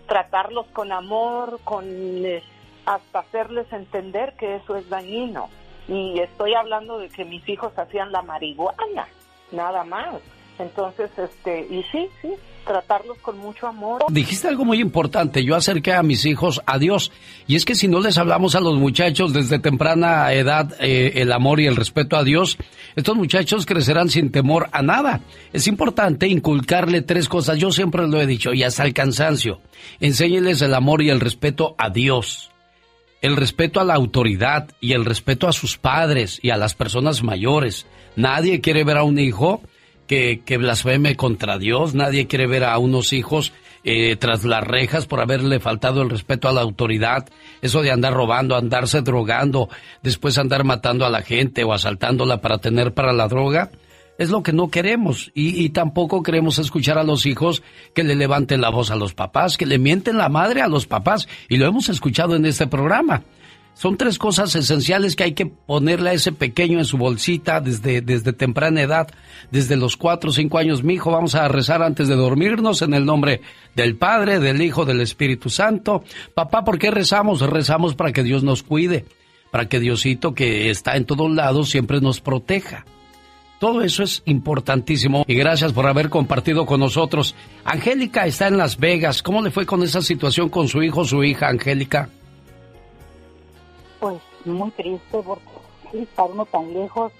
tratarlos con amor, con eh, hasta hacerles entender que eso es dañino. Y estoy hablando de que mis hijos hacían la marihuana, nada más. Entonces, este, y sí, sí, tratarlos con mucho amor. Dijiste algo muy importante. Yo acerqué a mis hijos a Dios. Y es que si no les hablamos a los muchachos desde temprana edad eh, el amor y el respeto a Dios, estos muchachos crecerán sin temor a nada. Es importante inculcarle tres cosas. Yo siempre lo he dicho y hasta el cansancio. Enséñeles el amor y el respeto a Dios. El respeto a la autoridad y el respeto a sus padres y a las personas mayores. Nadie quiere ver a un hijo que, que blasfeme contra Dios, nadie quiere ver a unos hijos eh, tras las rejas por haberle faltado el respeto a la autoridad, eso de andar robando, andarse drogando, después andar matando a la gente o asaltándola para tener para la droga, es lo que no queremos. Y, y tampoco queremos escuchar a los hijos que le levanten la voz a los papás, que le mienten la madre a los papás. Y lo hemos escuchado en este programa. Son tres cosas esenciales que hay que ponerle a ese pequeño en su bolsita desde, desde temprana edad, desde los cuatro o cinco años. Mi hijo, vamos a rezar antes de dormirnos en el nombre del Padre, del Hijo, del Espíritu Santo. Papá, ¿por qué rezamos? Rezamos para que Dios nos cuide, para que Diosito, que está en todos lados, siempre nos proteja. Todo eso es importantísimo y gracias por haber compartido con nosotros. Angélica está en Las Vegas. ¿Cómo le fue con esa situación con su hijo su hija, Angélica? Pues muy triste porque estar uno tan lejos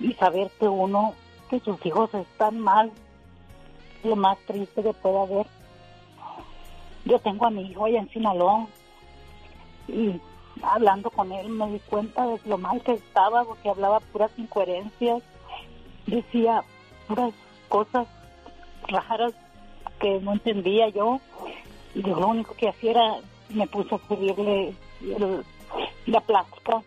y saber que uno, que sus hijos están mal, lo más triste que puede haber. Yo tengo a mi hijo allá en Sinaloa y hablando con él me di cuenta de lo mal que estaba porque hablaba puras incoherencias, decía puras cosas raras que no entendía yo y yo lo único que hacía era me puse a escribirle la plática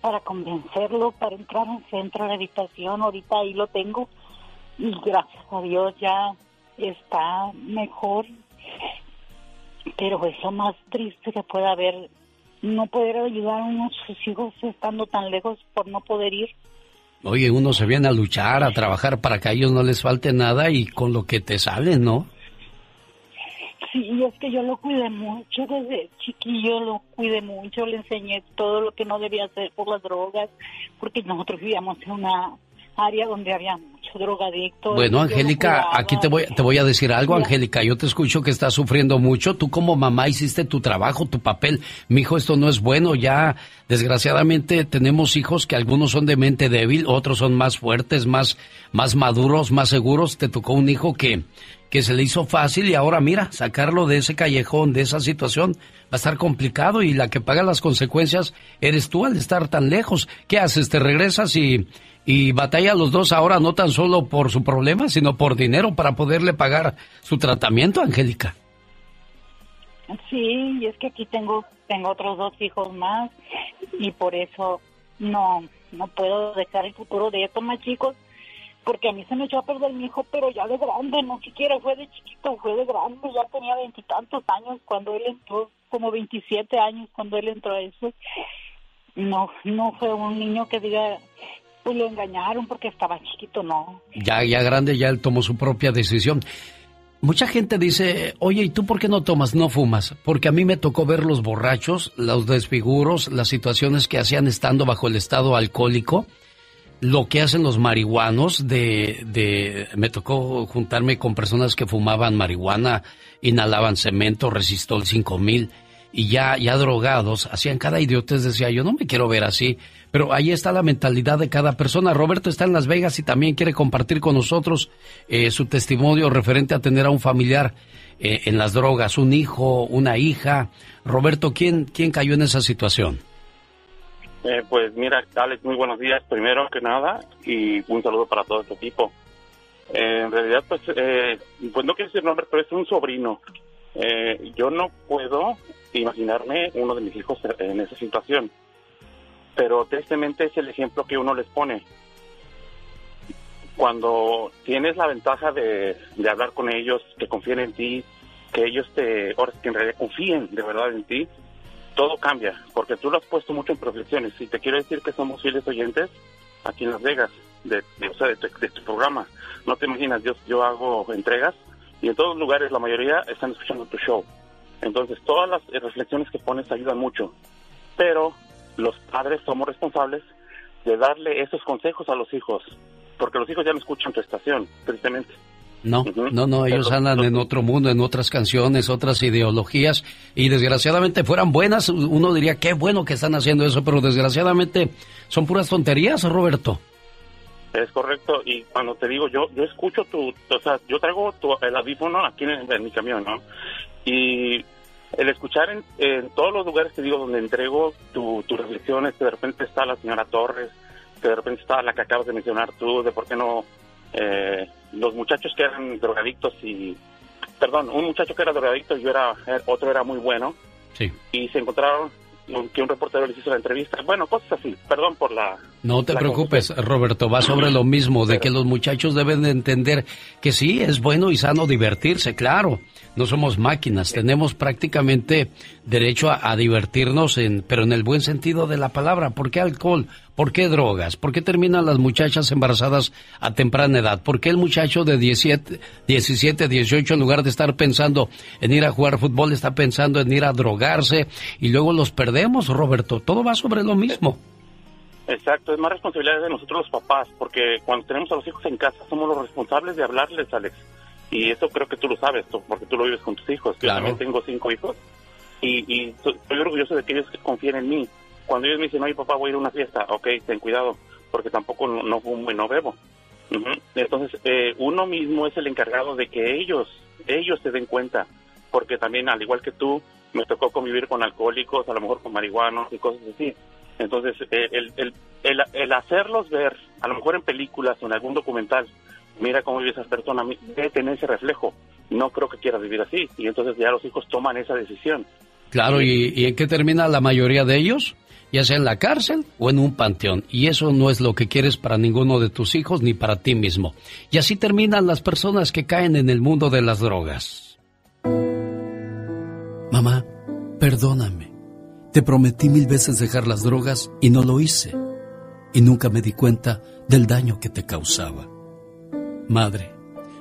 para convencerlo, para entrar en centro de habitación. Ahorita ahí lo tengo y gracias a Dios ya está mejor. Pero es lo más triste que puede haber no poder ayudar a unos sus hijos estando tan lejos por no poder ir. Oye, uno se viene a luchar, a trabajar para que a ellos no les falte nada y con lo que te sale, ¿no? Sí, es que yo lo cuidé mucho desde chiquillo, lo cuidé mucho, le enseñé todo lo que no debía hacer por las drogas, porque nosotros vivíamos en una área donde había mucho drogadicto. Bueno, Angélica, aquí te voy, te voy a decir algo, Angélica. Yo te escucho que estás sufriendo mucho. Tú como mamá hiciste tu trabajo, tu papel. Mi hijo, esto no es bueno. Ya, desgraciadamente, tenemos hijos que algunos son de mente débil, otros son más fuertes, más, más maduros, más seguros. Te tocó un hijo que, que se le hizo fácil y ahora mira, sacarlo de ese callejón, de esa situación, va a estar complicado y la que paga las consecuencias eres tú al estar tan lejos. ¿Qué haces? ¿Te regresas y, y batalla los dos ahora no tan solo por su problema, sino por dinero para poderle pagar su tratamiento, Angélica? Sí, y es que aquí tengo tengo otros dos hijos más y por eso no no puedo dejar el futuro de estos más chicos porque a mí se me echó a perder mi hijo, pero ya de grande, no siquiera fue de chiquito, fue de grande, ya tenía veintitantos años cuando él entró, como 27 años cuando él entró a eso. No, no fue un niño que diga, pues lo engañaron porque estaba chiquito, no. Ya, ya grande, ya él tomó su propia decisión. Mucha gente dice, oye, ¿y tú por qué no tomas, no fumas? Porque a mí me tocó ver los borrachos, los desfiguros, las situaciones que hacían estando bajo el estado alcohólico, lo que hacen los marihuanos, de, de, me tocó juntarme con personas que fumaban marihuana, inhalaban cemento, resistol 5000 y ya, ya drogados, hacían cada idiotez, decía yo, no me quiero ver así, pero ahí está la mentalidad de cada persona. Roberto está en Las Vegas y también quiere compartir con nosotros eh, su testimonio referente a tener a un familiar eh, en las drogas, un hijo, una hija. Roberto, ¿quién, quién cayó en esa situación? Eh, pues mira, Alex, muy buenos días, primero que nada, y un saludo para todo tu equipo. Eh, en realidad, pues, eh, pues no quiero decir nombre, pero es un sobrino. Eh, yo no puedo imaginarme uno de mis hijos en esa situación, pero tristemente es el ejemplo que uno les pone. Cuando tienes la ventaja de, de hablar con ellos, que confíen en ti, que ellos te, que en realidad confíen de verdad en ti, todo cambia, porque tú lo has puesto mucho en reflexiones. Y te quiero decir que somos fieles oyentes aquí en Las Vegas, de, o sea, de, tu, de tu programa. No te imaginas, yo, yo hago entregas y en todos lugares, la mayoría están escuchando tu show. Entonces, todas las reflexiones que pones ayudan mucho. Pero los padres somos responsables de darle esos consejos a los hijos, porque los hijos ya no escuchan tu estación, tristemente. No, no, no, ellos andan en otro mundo, en otras canciones, otras ideologías, y desgraciadamente fueran buenas, uno diría qué bueno que están haciendo eso, pero desgraciadamente son puras tonterías, Roberto. Es correcto, y cuando te digo, yo yo escucho tu, o sea, yo traigo tu, el audífono aquí en, en mi camión, ¿no? Y el escuchar en, en, todos los lugares, te digo, donde entrego tus tu reflexiones, que de repente está la señora Torres, que de repente está la que acabas de mencionar tú, de por qué no eh, los muchachos que eran drogadictos y, perdón, un muchacho que era drogadicto y yo era, otro era muy bueno. Sí. Y se encontraron que un reportero les hizo la entrevista. Bueno, cosas así. Perdón por la... No te la preocupes, Roberto, va sobre lo mismo, de que los muchachos deben de entender que sí, es bueno y sano divertirse, claro. No somos máquinas, tenemos prácticamente derecho a, a divertirnos, en, pero en el buen sentido de la palabra. ¿Por qué alcohol? ¿Por qué drogas? ¿Por qué terminan las muchachas embarazadas a temprana edad? ¿Por qué el muchacho de 17, 17, 18, en lugar de estar pensando en ir a jugar fútbol, está pensando en ir a drogarse y luego los perdemos, Roberto? Todo va sobre lo mismo. Exacto, es más responsabilidad de nosotros los papás, porque cuando tenemos a los hijos en casa somos los responsables de hablarles, Alex. Y eso creo que tú lo sabes, tú, porque tú lo vives con tus hijos. Claro. Yo también tengo cinco hijos y, y estoy orgulloso de que ellos confíen en mí. Cuando ellos me dicen, oye papá, voy a ir a una fiesta, ok, ten cuidado, porque tampoco no, no fumo y no bebo. Uh -huh. Entonces, eh, uno mismo es el encargado de que ellos, ellos se den cuenta, porque también, al igual que tú, me tocó convivir con alcohólicos, a lo mejor con marihuanos y cosas así. Entonces, eh, el, el, el, el, hacerlos ver, a lo mejor en películas o en algún documental, mira cómo vive esa persona, debe tener ese reflejo. No creo que quieras vivir así. Y entonces ya los hijos toman esa decisión. Claro, ¿y, y en qué termina la mayoría de ellos? Ya sea en la cárcel o en un panteón. Y eso no es lo que quieres para ninguno de tus hijos ni para ti mismo. Y así terminan las personas que caen en el mundo de las drogas. Mamá, perdóname. Te prometí mil veces dejar las drogas y no lo hice. Y nunca me di cuenta del daño que te causaba. Madre,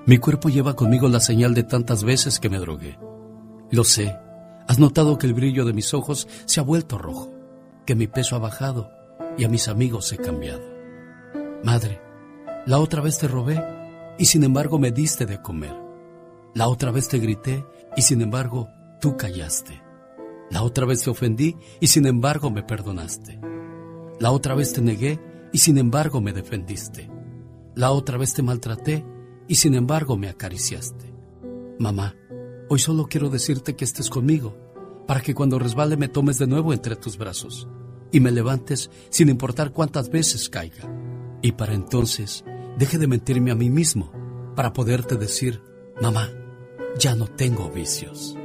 mi cuerpo lleva conmigo la señal de tantas veces que me drogué. Lo sé. Has notado que el brillo de mis ojos se ha vuelto rojo, que mi peso ha bajado y a mis amigos he cambiado. Madre, la otra vez te robé y sin embargo me diste de comer. La otra vez te grité y sin embargo tú callaste. La otra vez te ofendí y sin embargo me perdonaste. La otra vez te negué y sin embargo me defendiste. La otra vez te maltraté y sin embargo me acariciaste. Mamá, hoy solo quiero decirte que estés conmigo, para que cuando resbale me tomes de nuevo entre tus brazos y me levantes sin importar cuántas veces caiga. Y para entonces deje de mentirme a mí mismo para poderte decir, mamá, ya no tengo vicios.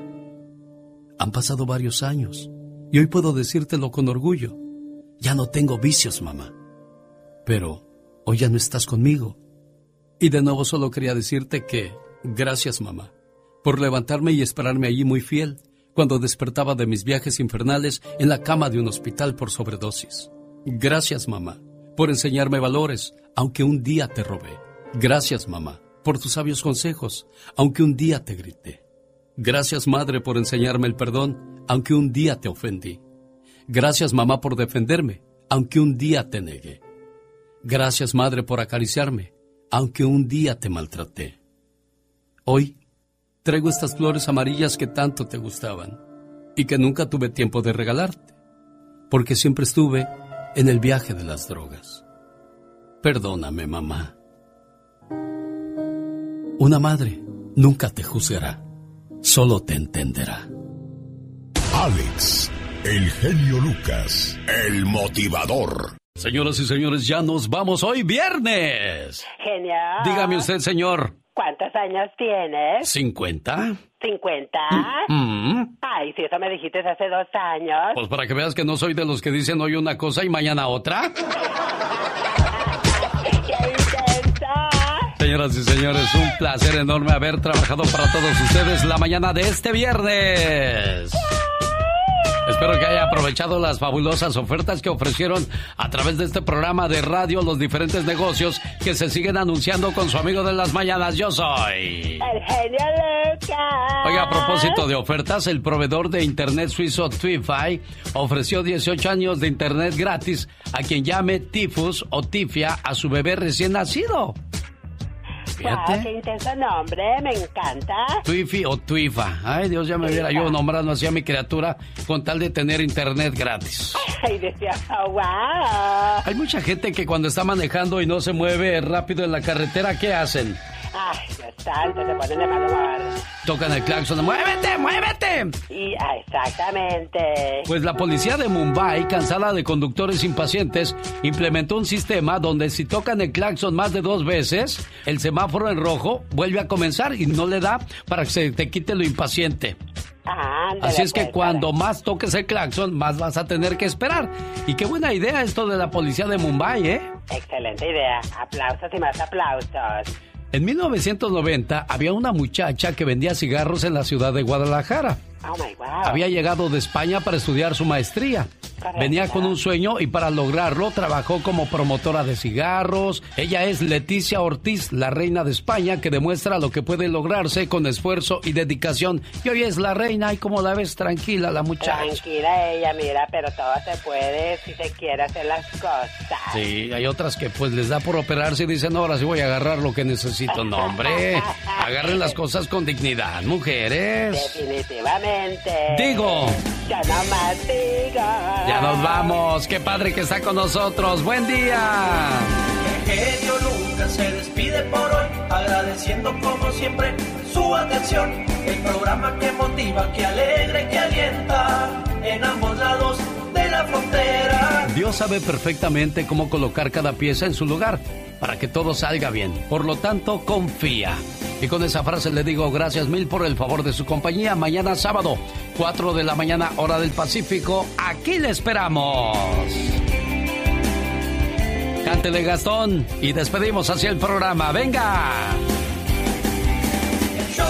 Han pasado varios años y hoy puedo decírtelo con orgullo. Ya no tengo vicios, mamá. Pero hoy ya no estás conmigo. Y de nuevo solo quería decirte que, gracias, mamá, por levantarme y esperarme allí muy fiel cuando despertaba de mis viajes infernales en la cama de un hospital por sobredosis. Gracias, mamá, por enseñarme valores, aunque un día te robé. Gracias, mamá, por tus sabios consejos, aunque un día te grité. Gracias, madre, por enseñarme el perdón, aunque un día te ofendí. Gracias, mamá, por defenderme, aunque un día te negué. Gracias, madre, por acariciarme, aunque un día te maltraté. Hoy traigo estas flores amarillas que tanto te gustaban y que nunca tuve tiempo de regalarte, porque siempre estuve en el viaje de las drogas. Perdóname, mamá. Una madre nunca te juzgará, solo te entenderá. Alex, el genio Lucas, el motivador. Señoras y señores, ya nos vamos hoy viernes. Genial. Dígame usted, señor. ¿Cuántos años tienes? ¿50? ¿50? Mm. Ay, si eso me dijiste hace dos años. Pues para que veas que no soy de los que dicen hoy una cosa y mañana otra. Señoras y señores, un placer enorme haber trabajado para todos ustedes la mañana de este viernes. Espero que haya aprovechado las fabulosas ofertas que ofrecieron a través de este programa de radio los diferentes negocios que se siguen anunciando con su amigo de las mañanas. Yo soy. El genio Lucas. Oiga, a propósito de ofertas, el proveedor de internet suizo Twify ofreció 18 años de internet gratis a quien llame Tifus o Tifia a su bebé recién nacido. Wow, qué intenso nombre, me encanta. Twifi o Twifa. Ay, Dios, ya me viera yo nombrando así a mi criatura con tal de tener internet gratis. Ay, decía, oh, wow. Hay mucha gente que cuando está manejando y no se mueve rápido en la carretera, ¿qué hacen? Ay, Santo, se ponen humor. Tocan el claxon, ¡muévete, muévete! Y, ah, exactamente. Pues la policía de Mumbai, cansada de conductores impacientes, implementó un sistema donde si tocan el claxon más de dos veces, el semáforo en rojo vuelve a comenzar y no le da para que se te quite lo impaciente. Ándale, Así es que pues, cuando más toques el claxon, más vas a tener que esperar. Y qué buena idea esto de la policía de Mumbai, ¿eh? Excelente idea. Aplausos y más aplausos. En 1990 había una muchacha que vendía cigarros en la ciudad de Guadalajara. Oh my. Había llegado de España para estudiar su maestría. Venía con un sueño y para lograrlo trabajó como promotora de cigarros. Ella es Leticia Ortiz, la reina de España, que demuestra lo que puede lograrse con esfuerzo y dedicación. Y hoy es la reina y como la ves tranquila la muchacha. Tranquila ella, mira, pero todo se puede si se quiere hacer las cosas. Sí, hay otras que pues les da por operarse y dicen, ahora sí voy a agarrar lo que necesito. No, hombre, agarren las cosas con dignidad, mujeres. Definitivamente. Digo. Ya no más digo. Ya nos vamos. Qué padre que está con nosotros. Buen día. Genio Lucas se despide por hoy, agradeciendo como siempre su atención. El programa que motiva, que alegra y que alienta en ambos lados de la frontera. Dios sabe perfectamente cómo colocar cada pieza en su lugar para que todo salga bien. Por lo tanto, confía. Y con esa frase le digo gracias mil por el favor de su compañía. Mañana sábado, 4 de la mañana, hora del Pacífico. Aquí le esperamos. Cántele Gastón y despedimos hacia el programa. ¡Venga! Show